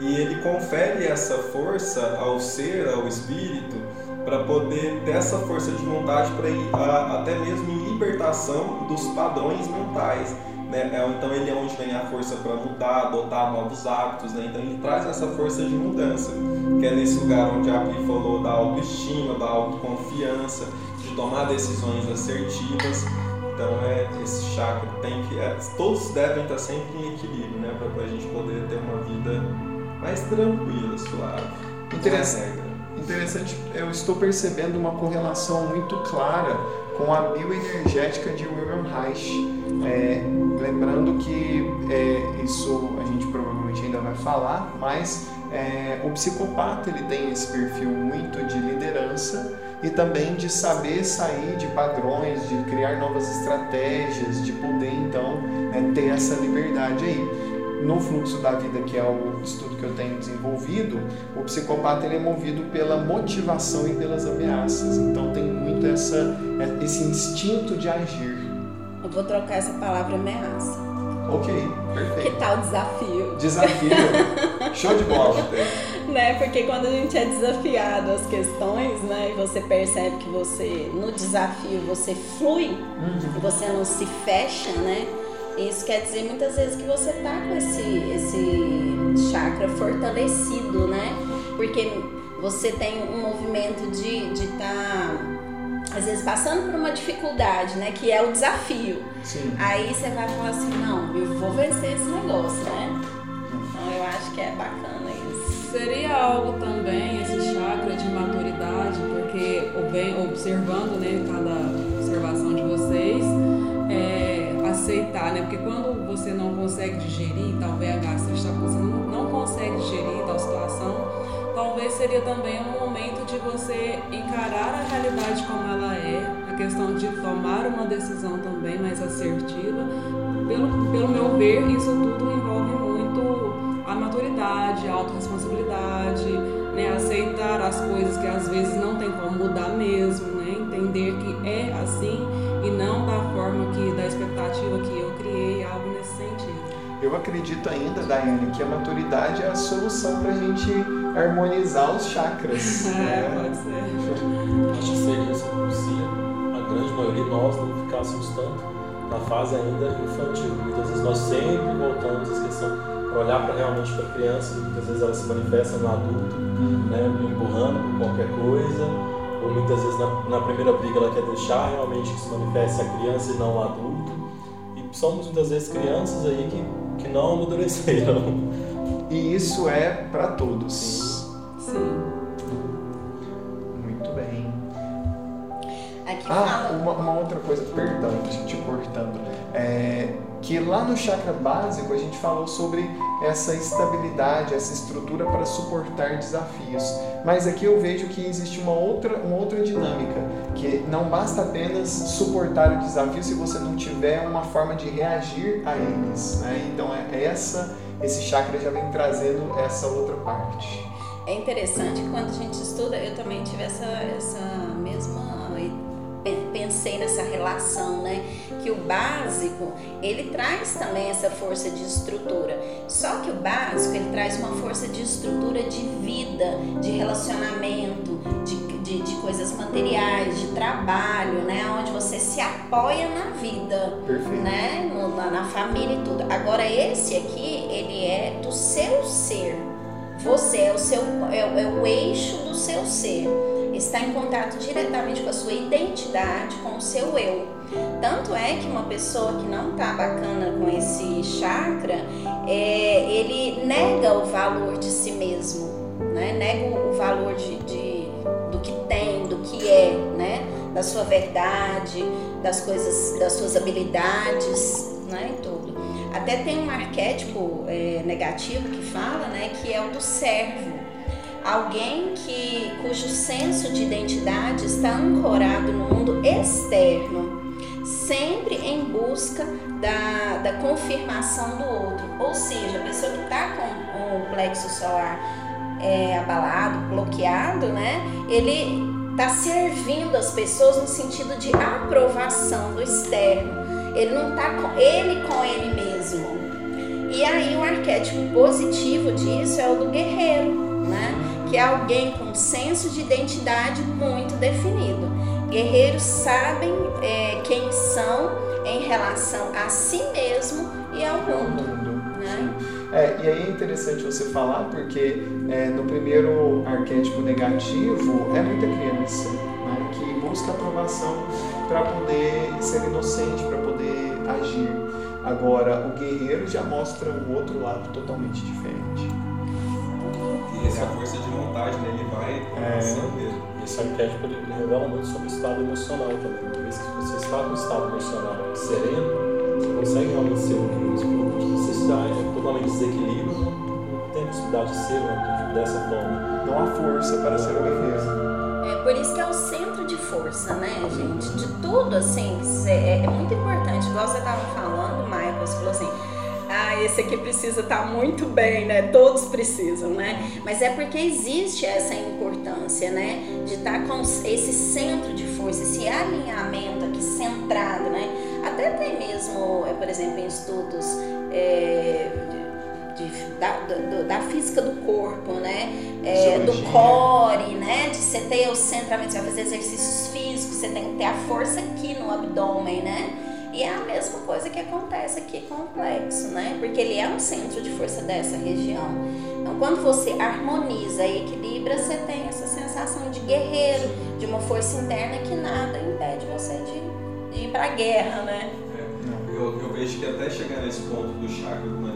Speaker 4: E ele confere essa força ao ser, ao espírito, para poder ter essa força de vontade para ir a, até mesmo em libertação dos padrões mentais. Né? É, então ele é onde vem a força para mudar, adotar novos hábitos, né? então ele traz essa força de mudança, que é nesse lugar onde a Pri falou da autoestima, da autoconfiança, de tomar decisões assertivas. Então é esse chakra tem que é, todos devem estar sempre em equilíbrio, né, para a gente poder ter uma vida mais tranquila, suave.
Speaker 1: Interessante. Interessante, eu estou percebendo uma correlação muito clara com a bioenergética de William Reich. É, lembrando que é, isso a gente provavelmente ainda vai falar, mas é, o psicopata ele tem esse perfil muito de liderança e também de saber sair de padrões, de criar novas estratégias, de poder então né, ter essa liberdade aí no fluxo da vida, que é o estudo que eu tenho desenvolvido, o psicopata ele é movido pela motivação e pelas ameaças. Então tem muito essa, esse instinto de agir.
Speaker 2: Eu vou trocar essa palavra ameaça.
Speaker 1: Ok, perfeito.
Speaker 2: Que tal desafio?
Speaker 1: Desafio. Show de bola.
Speaker 2: né? Porque quando a gente é desafiado às questões, né, e você percebe que você no desafio você flui, uhum. você não se fecha, né? Isso quer dizer muitas vezes que você tá com esse, esse chakra fortalecido, né? Porque você tem um movimento de estar, tá, às vezes, passando por uma dificuldade, né? Que é o desafio.
Speaker 1: Sim.
Speaker 2: Aí você vai falar assim, não, eu vou vencer esse negócio, né? Então eu acho que é bacana isso.
Speaker 6: Seria algo também, esse chakra de maturidade, porque observando né, cada observação de vocês, aceitar, né? Porque quando você não consegue digerir tal VH, você não, não consegue digerir tal situação, talvez seria também um momento de você encarar a realidade como ela é, a questão de tomar uma decisão também mais assertiva. Pelo, pelo meu ver, isso tudo envolve muito a maturidade, a autorresponsabilidade, né? aceitar as coisas que às vezes não tem como mudar mesmo, né? entender que é assim e não da forma que da expectativa que eu criei, algo nesse sentido.
Speaker 1: Eu acredito ainda, Daiane, que a maturidade é a solução para a gente harmonizar os chakras.
Speaker 6: é, né? pode ser.
Speaker 5: Acho que seria isso, se a grande maioria de nós não ficássemos tanto na fase ainda infantil. Muitas vezes nós sempre voltamos a questão para olhar para realmente para a criança, muitas vezes ela se manifesta no adulto, né, empurrando por qualquer coisa ou muitas vezes na, na, primeira briga ela quer deixar realmente que se manifeste a criança e não o adulto. E somos muitas vezes crianças aí que, que não amadureceram.
Speaker 1: E isso é para todos.
Speaker 6: Sim. Sim.
Speaker 2: Muito
Speaker 1: bem.
Speaker 2: Aqui ah,
Speaker 1: uma, uma outra coisa, perdão, te, te cortando. É, que lá no chakra básico a gente falou sobre essa estabilidade, essa estrutura para suportar desafios. Mas aqui eu vejo que existe uma outra, uma outra dinâmica, que não basta apenas suportar o desafio se você não tiver uma forma de reagir a eles. Né? Então é essa, esse chakra já vem trazendo essa outra parte.
Speaker 2: É interessante quando a gente estuda, eu também tive essa, essa mesma. Pensei nessa relação, né? Que o básico ele traz também essa força de estrutura. Só que o básico ele traz uma força de estrutura de vida, de relacionamento, de, de, de coisas materiais, de trabalho, né? Onde você se apoia na vida,
Speaker 1: Perfeito.
Speaker 2: né? Na, na família e tudo. Agora esse aqui ele é do seu ser. Você é o seu é, é o eixo do seu ser. Está em contato diretamente com a sua identidade, com o seu eu. Tanto é que uma pessoa que não tá bacana com esse chakra, é, ele nega o valor de si mesmo, né? Nega o valor de, de- do que tem, do que é, né? Da sua verdade, das coisas, das suas habilidades, né? E tudo. Até tem um arquétipo é, negativo que fala, né? Que é o do servo. Alguém que, cujo senso de identidade está ancorado no mundo externo, sempre em busca da, da confirmação do outro. Ou seja, a pessoa que está com o plexo solar é, abalado, bloqueado, né? Ele está servindo as pessoas no sentido de aprovação do externo. Ele não está com ele com ele mesmo. E aí o arquétipo positivo disso é o do guerreiro, né? Que é alguém com senso de identidade muito definido. Guerreiros sabem é, quem são em relação a si mesmo e ao mundo, né?
Speaker 1: É, e aí é interessante você falar porque é, no primeiro arquétipo negativo é muita criança né, que busca aprovação para poder ser inocente, para poder agir. Agora, o guerreiro já mostra um outro lado totalmente diferente.
Speaker 4: E essa força de vontade, né? Ele vai
Speaker 1: É.
Speaker 4: mesmo.
Speaker 5: Esse arquétipo ele revela muito sobre o estado emocional também. Uma vez que você está com o estado emocional sereno, você consegue realmente ser o que você está totalmente desequilíbrio, não, tem possibilidade de ser né, dessa forma.
Speaker 1: Não há força para ser o guerreiro.
Speaker 2: É por isso que é o centro de força, né, gente? De tudo, assim, é, é muito importante. Igual você estava falando, Maia, você falou assim. Ah, esse aqui precisa estar muito bem, né? Todos precisam, né? Mas é porque existe essa importância, né? De estar com esse centro de força, esse alinhamento aqui centrado, né? Até tem mesmo, é, por exemplo, em estudos é, de- da, do- da física do corpo, né? É, do core, né? De você ter o centramento, você vai fazer exercícios físicos, você tem que ter a força aqui no abdômen, né? E é a mesma coisa que acontece aqui com o plexo, né? Porque ele é um centro de força dessa região. Então, quando você harmoniza e equilibra, você tem essa sensação de guerreiro, de uma força interna que nada impede você de, de ir pra guerra, né?
Speaker 4: É, Eu, eu vejo que até chegar nesse ponto do chakra do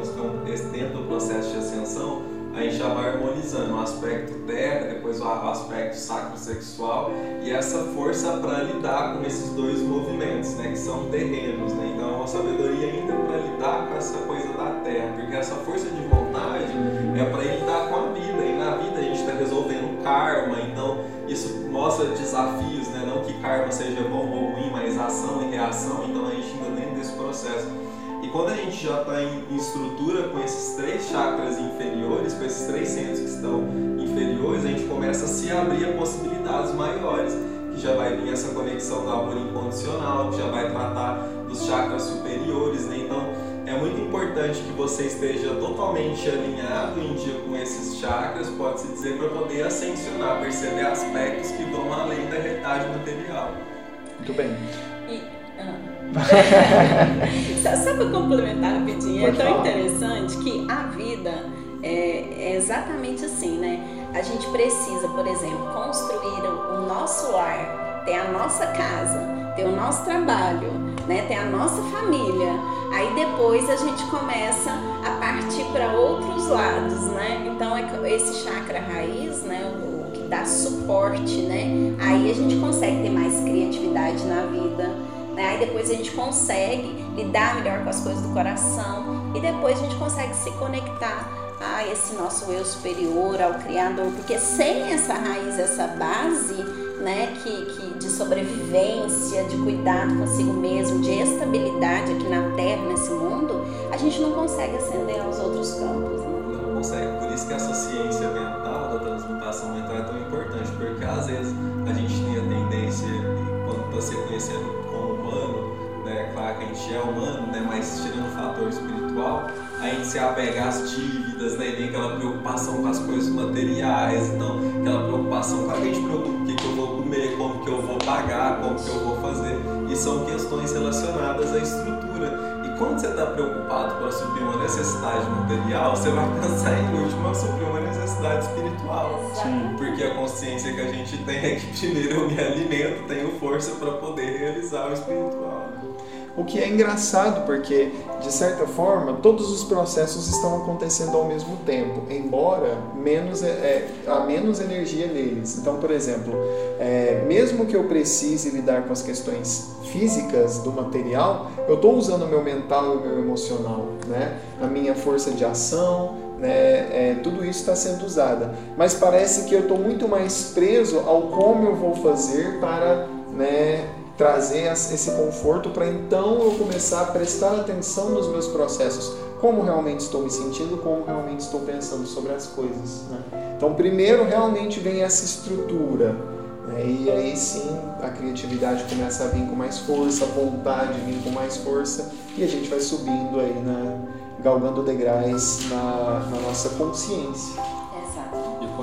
Speaker 4: os cão- esse- dentro do processo de ascensão, a gente já vai harmonizando o aspecto terra, depois o a- aspecto sacro-sexual e essa força para lidar com esses dois movimentos, né, que são terrenos. Né? Então é uma sabedoria ainda para lidar com essa coisa da terra, porque essa força de vontade é para lidar com a vida, e na vida a gente está resolvendo karma, então isso mostra desafios, né? não que karma seja bom ou ruim, mas ação e reação, então a gente ainda dentro desse processo. E quando a gente já está em, em estrutura com esses três chakras inferiores, com esses três centros que estão inferiores, a gente começa a se abrir a possibilidades maiores, que já vai vir essa conexão do amor incondicional, que já vai tratar dos chakras superiores, né? Então é muito importante que você esteja totalmente alinhado em dia com esses chakras, pode-se dizer, para poder ascensionar, perceber aspectos que vão além da realidade material.
Speaker 1: Muito bem.
Speaker 2: E, ah. só, só para complementar rapidinho,
Speaker 1: Pode
Speaker 2: é tão
Speaker 1: falar.
Speaker 2: interessante que a vida é, é exatamente assim, né? A gente precisa, por exemplo, construir o, nosso lar, ter a nossa casa, ter o nosso trabalho, né? ter a nossa família. Aí depois a gente começa a partir para outros lados, né? Então é esse chakra raiz, né? O que dá suporte, né? Aí a gente consegue ter mais criatividade na vida. Né? Aí depois a gente consegue lidar melhor com as coisas do coração e depois a gente consegue se conectar a esse nosso eu superior, ao Criador, porque sem essa raiz, essa base, né, que, que de sobrevivência, de cuidado consigo mesmo, de estabilidade aqui na Terra, nesse mundo, a gente não consegue ascender aos outros campos. Né?
Speaker 4: Não consegue, por isso que essa ciência mental da transmutação mental é tão importante, porque às vezes a gente tem a tendência, quando você conhecendo como humano, que a gente é humano, né, mas tirando o fator espiritual, a gente se apega às dívidas, né? Nem aquela preocupação com as coisas materiais, então aquela preocupação com a gente preocupa o que, que eu vou comer, como que eu vou pagar, como que eu vou fazer. E são questões relacionadas à estrutura. E quando você está preocupado para suprir uma necessidade material, você vai pensar em último suprir uma necessidade espiritual.
Speaker 2: Sim.
Speaker 4: Porque a consciência que a gente tem é que primeiro eu me alimento, tenho força para poder realizar o espiritual.
Speaker 1: O que é engraçado porque, de certa forma, todos os processos estão acontecendo ao mesmo tempo, embora menos, é, é há menos energia neles. Então, por exemplo, é, mesmo que eu precise lidar com as questões físicas do material, eu estou usando o meu mental e o meu emocional, né? a minha força de ação, né? É, tudo isso está sendo usada. Mas parece que eu estou muito mais preso ao como eu vou fazer para né, trazer esse conforto para então eu começar a prestar atenção nos meus processos, como realmente estou me sentindo, como realmente estou pensando sobre as coisas. Né? Então, primeiro realmente vem essa estrutura, né? e aí sim a criatividade começa a vir com mais força, a vontade vir com mais força, e a gente vai subindo aí, na, galgando degraus na, na nossa consciência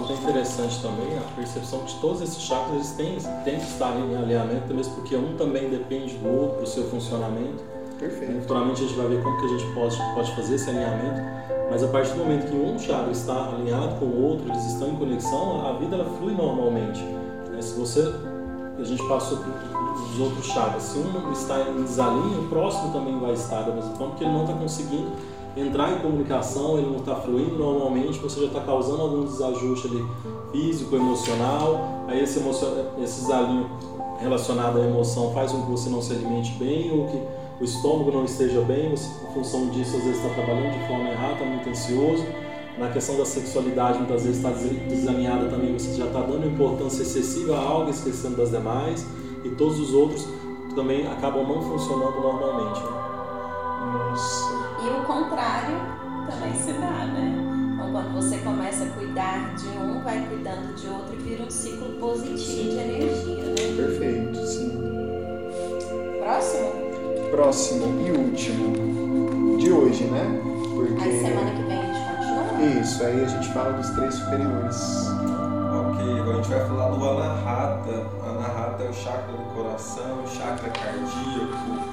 Speaker 5: quanto é interessante também a percepção de todos esses chakras eles têm, têm que estar em alinhamento, mesmo porque um também depende do outro para o seu funcionamento.
Speaker 1: Perfeito.
Speaker 5: Futuramente a gente vai ver como que a gente pode, pode fazer esse alinhamento, mas a partir do momento que um chakra está alinhado com o outro, eles estão em conexão, a vida ela flui normalmente. Né? Se você, a gente passou os outros chakras, se um está em desalinho, o próximo também vai estar da mesma forma, porque ele não está conseguindo entrar em comunicação, ele não está fluindo normalmente, você já está causando algum desajuste ali físico, emocional, aí esse, esse desalinho relacionado à emoção faz com que você não se alimente bem ou que o estômago não esteja bem, você, em função disso, às vezes está trabalhando de forma errada, está muito ansioso. Na questão da sexualidade, muitas vezes está desalinhada também, você já está dando importância excessiva a algo, esquecendo das demais, e todos os outros também acabam não funcionando normalmente. Né?
Speaker 1: Nossa.
Speaker 2: E o contrário também se dá, né? Então, quando você começa a cuidar de um, vai cuidando de outro e vira um ciclo positivo de energia, né?
Speaker 1: Perfeito, sim.
Speaker 2: Próximo?
Speaker 1: Próximo e último de hoje, né?
Speaker 2: Porque... Aí semana que vem a gente continua?
Speaker 1: Isso, aí a gente fala dos três superiores.
Speaker 4: Ok, agora a gente vai falar do Anahata. Anahata é o chakra do coração, o chakra cardíaco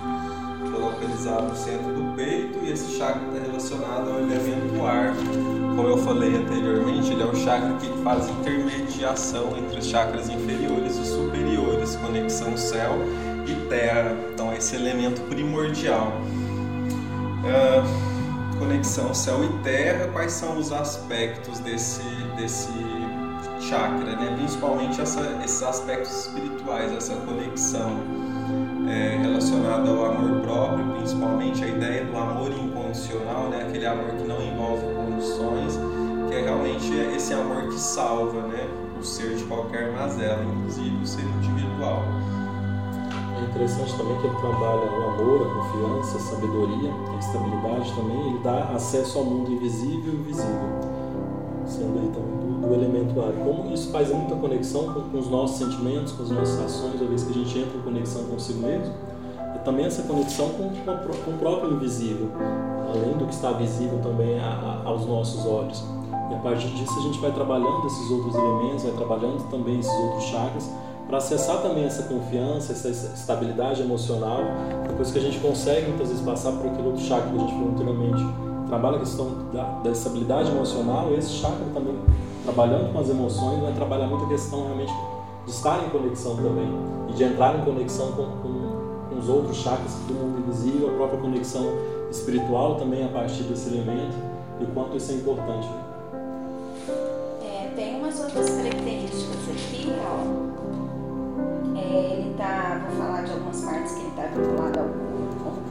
Speaker 4: localizado no centro do peito e esse chakra está relacionado ao elemento ar. Como eu falei anteriormente, ele é o chakra que faz intermediação entre os chakras inferiores e superiores, conexão céu e terra. Então, esse elemento primordial. Uh, conexão céu e terra, quais são os aspectos desse, desse chakra, né? principalmente essa, esses aspectos espirituais, essa conexão é, relacionado ao amor próprio, principalmente a ideia do amor incondicional, né? aquele amor que não envolve condições, que é realmente esse amor que salva né? o ser de qualquer mazela, inclusive o ser individual.
Speaker 5: É interessante também que ele trabalha o amor, a confiança, a sabedoria, a estabilidade também, ele dá acesso ao mundo invisível e visível, sendo aí também do elemento ar. Como isso faz muita conexão com, com, os nossos sentimentos, com as nossas ações, uma vez que a gente entra em conexão consigo mesmo, e também essa conexão com, com, o próprio invisível, além do que está visível também a, a, aos nossos olhos. E a partir disso a gente vai trabalhando esses outros elementos, vai trabalhando também esses outros chakras, para acessar também essa confiança, essa estabilidade emocional, depois que a gente consegue muitas vezes passar por aquele outro chakra que a gente falou anteriormente, trabalha a questão da, da estabilidade emocional, esse chakra também trabalhando com as emoções, vai trabalhar muito a questão realmente de estar em conexão também e de entrar em conexão com, com, com os outros chakras do mundo invisível, a própria conexão espiritual também a partir desse elemento e o quanto isso é importante.
Speaker 2: É, tem umas outras características aqui, ó. É, ele tá, vou falar de algumas partes que ele tá vinculado ao corpo.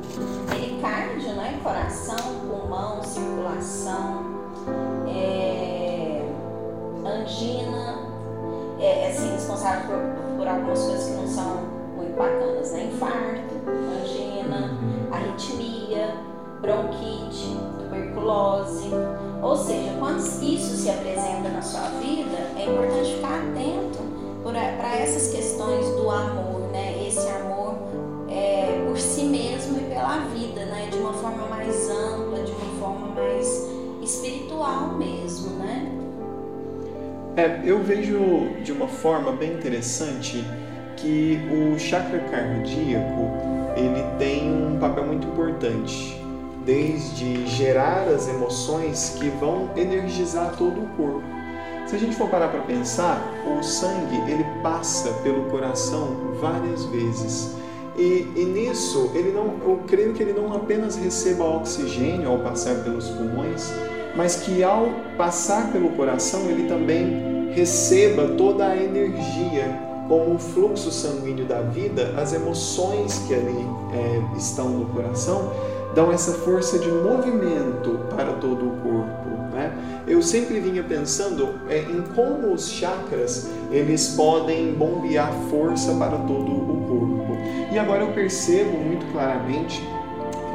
Speaker 2: Pericárdio, né? Coração, pulmão, circulação, é, angina, é, assim, responsável por, por algumas coisas que não são muito bacanas, né? Infarto, angina, arritmia, bronquite, tuberculose. Ou seja, quando isso se apresenta na sua vida, é importante ficar atento para essas questões do amor, né? Esse amor é, por si mesmo e pela vida, né? De uma forma mais ampla, de uma forma mais espiritual mesmo, né?
Speaker 1: É, eu vejo de uma forma bem interessante que o chakra cardíaco ele tem um papel muito importante, desde gerar as emoções que vão energizar todo o corpo. Se a gente for parar para pensar, o sangue ele passa pelo coração várias vezes. E, e, nisso, ele não, eu creio que ele não apenas receba oxigênio ao passar pelos pulmões, mas que ao passar pelo coração ele também receba toda a energia, como o fluxo sanguíneo da vida, as emoções que ali é, estão no coração dão essa força de movimento para todo o corpo. Né? Eu sempre vinha pensando é, em como os chakras eles podem bombear força para todo o corpo. E agora eu percebo muito claramente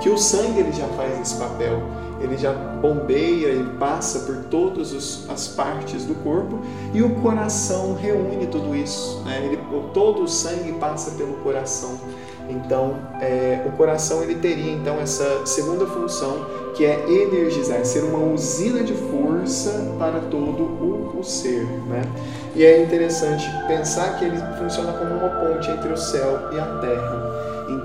Speaker 1: que o sangue ele já faz esse papel ele já bombeia e passa por todas as partes do corpo e o coração reúne tudo isso. Né? Ele, todo o sangue passa pelo coração. Então, é, o coração ele teria então essa segunda função que é energizar, ser uma usina de força para todo o, o ser. Né? E é interessante pensar que ele funciona como uma ponte entre o céu e a terra.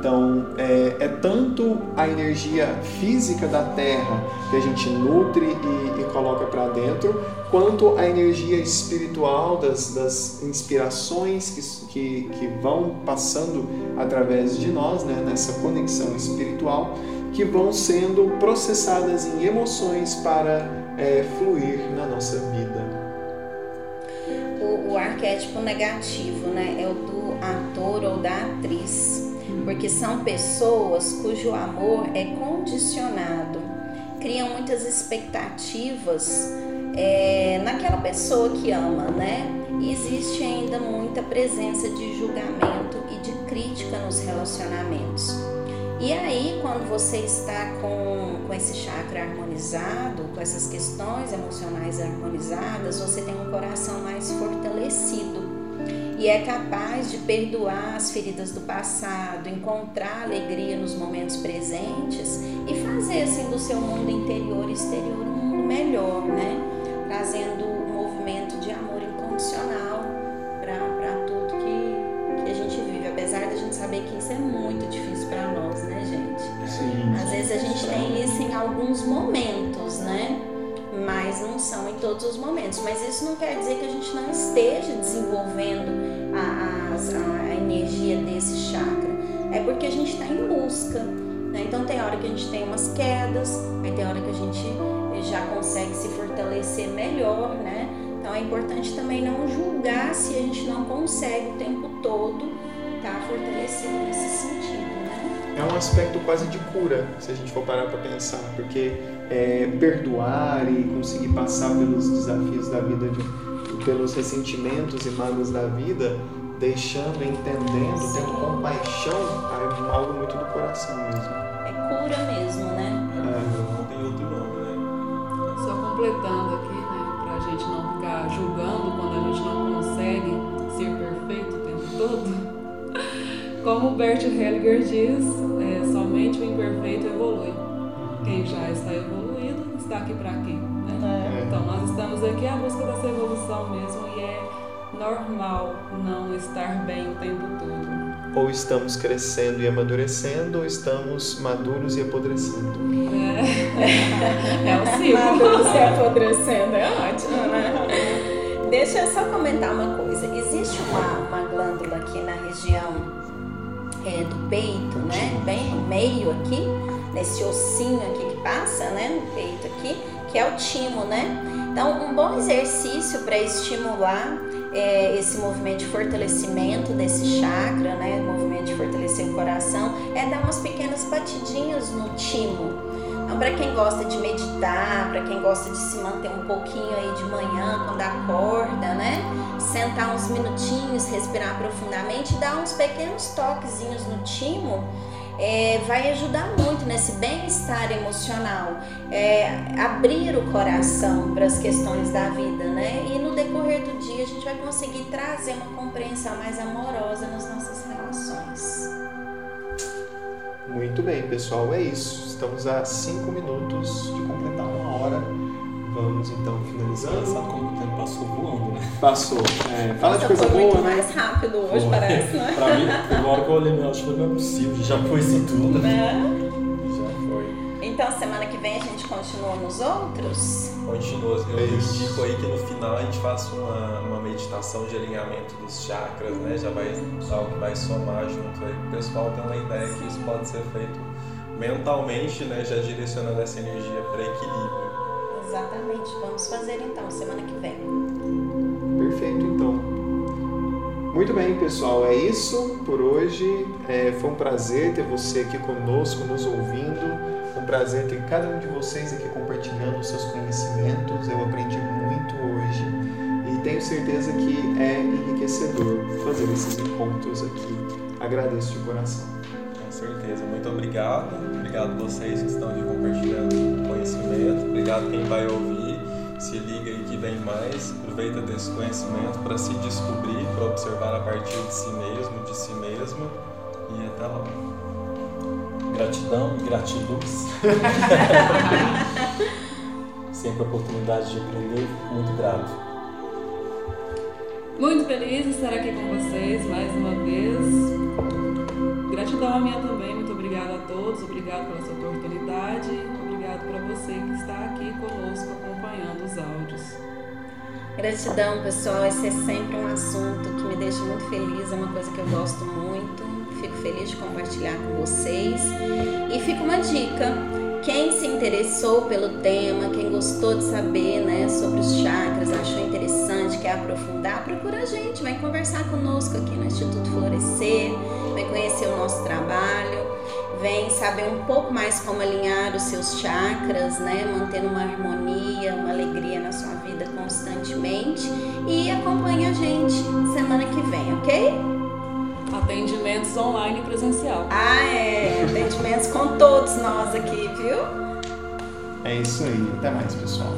Speaker 1: Então, é, é, tanto a energia física da Terra que a gente nutre e, e coloca para dentro, quanto a energia espiritual das, das inspirações que, que, que, vão passando através de nós, né, nessa conexão espiritual, que vão sendo processadas em emoções para é, fluir na nossa vida.
Speaker 2: O, o arquétipo negativo né, é o do ator ou da atriz porque são pessoas cujo amor é condicionado, criam muitas expectativas é, naquela pessoa que ama, né? E existe ainda muita presença de julgamento e de crítica nos relacionamentos. E aí, quando você está com, com esse chakra harmonizado, com essas questões emocionais harmonizadas, você tem um coração mais fortalecido e é capaz de perdoar as feridas do passado, encontrar alegria nos momentos presentes e fazer assim do seu mundo interior e exterior um mundo melhor, né? Trazendo um movimento de amor incondicional para tudo que, que a gente vive, apesar de a gente saber que isso é muito difícil para nós, né, gente?
Speaker 1: Sim.
Speaker 2: Às vezes a gente tem isso em alguns momentos, né? mas não são em todos os momentos. Mas isso não quer dizer que a gente não esteja desenvolvendo a, energia desse chakra. É porque a gente está em busca. Né? Então tem hora que a gente tem umas quedas, aí tem hora que a gente já consegue se fortalecer melhor, né? Então é importante também não julgar se a gente não consegue o tempo todo estar tá fortalecido nesse sentido
Speaker 1: é um aspecto quase de cura, se a gente for parar para pensar, porque é, perdoar e conseguir passar pelos desafios da vida, de, pelos ressentimentos e mágoas da vida, deixando, entendendo, tendo compaixão, é algo muito do coração mesmo.
Speaker 2: É cura mesmo, né?
Speaker 4: É, não tem outro nome, né?
Speaker 6: Só completando aqui, né, para a gente não ficar julgando quando a gente não consegue ser perfeito o tempo todo. Como Bert Hellinger diz, é, somente o imperfeito evolui. Quem já está evoluído está aqui para quê? Né? É. Então nós estamos aqui à busca dessa evolução mesmo e é normal não estar bem o tempo todo.
Speaker 1: Ou estamos crescendo e amadurecendo, ou estamos maduros e apodrecendo.
Speaker 6: É, é o ciclo.
Speaker 2: Maduros e apodrecendo, é ótimo, né? Deixa eu só comentar uma coisa. Existe uma, uma glândula aqui na região é, do peito, né? Bem no meio aqui, nesse ossinho aqui que passa, né, no peito aqui, que é o timo, né? Então, um bom exercício para estimular é, esse movimento de fortalecimento desse chakra, né, movimento de fortalecer o coração, é dar umas pequenas batidinhas no timo. Então, para quem gosta de meditar, para quem gosta de se manter um pouquinho aí de manhã, quando acorda, né? Sentar uns minutinhos, respirar profundamente, dar uns pequenos toquezinhos no timo, é, vai ajudar muito nesse bem-estar emocional, é, abrir o coração para as questões da vida, né? E no decorrer do dia a gente vai conseguir trazer uma compreensão mais amorosa nas nossas relações.
Speaker 1: Muito bem, pessoal, é isso. Estamos a cinco minutos de completar uma hora. Vamos então finalizando.
Speaker 5: Engraçado como o tempo passou voando, né?
Speaker 1: Passou. É, fala de
Speaker 2: Nossa,
Speaker 1: coisa
Speaker 2: foi
Speaker 1: boa,
Speaker 2: muito
Speaker 1: né?
Speaker 2: mais rápido hoje, parece, né?
Speaker 5: pra mim, hora que eu olhei meu acho que não é possível, já foi isso tudo.
Speaker 2: Né?
Speaker 5: Já foi.
Speaker 2: Então, semana que vem a gente continua nos outros.
Speaker 4: Continua. Eu
Speaker 1: É
Speaker 4: indico aí que no final a gente faça uma, uma meditação de alinhamento dos chakras, né? Já vai algo que vai somar junto aí. O pessoal tem uma ideia que isso pode ser feito mentalmente, né? Já direcionando essa energia para equilíbrio.
Speaker 2: Exatamente. Vamos fazer então, semana que vem.
Speaker 1: Perfeito, então. Muito bem, pessoal, é isso por hoje. É, foi um prazer ter você aqui conosco, nos ouvindo. Um prazer ter cada um de vocês aqui compartilhando os seus conhecimentos. Eu aprendi muito hoje e tenho certeza que é enriquecedor fazer esses encontros aqui. Agradeço de coração.
Speaker 4: Com certeza. Muito obrigado. Obrigado vocês que estão aqui compartilhando conhecimento. Obrigado quem vai ouvir. Se liga aí que vem mais. Aproveita desse conhecimento para se descobrir, para observar a partir de si mesmo, de si mesmo. E até lá.
Speaker 5: Gratidão e gratidões. Sempre a oportunidade de aprender, muito grato.
Speaker 6: Muito feliz de estar aqui com vocês mais uma vez. Gratidão a minha também, muito obrigada a todos, obrigado pela sua oportunidade, obrigado para você que está aqui conosco acompanhando os áudios.
Speaker 2: Gratidão, pessoal. Esse é sempre um assunto que me deixa muito feliz, é uma coisa que eu gosto muito. Fico feliz de compartilhar com vocês. E fica uma dica. Quem se interessou pelo tema, quem gostou de saber né, sobre os chakras, achou interessante, quer aprofundar, procura a gente, vem conversar conosco aqui no Instituto Florescer, vem conhecer o nosso trabalho, vem saber um pouco mais como alinhar os seus chakras, né, mantendo uma harmonia, uma alegria na sua vida constantemente e acompanha a gente semana que vem, ok?
Speaker 6: Atendimentos online e presencial.
Speaker 2: Ah, é, atendimentos com todos nós aqui, viu?
Speaker 1: É isso aí. Até mais, pessoal.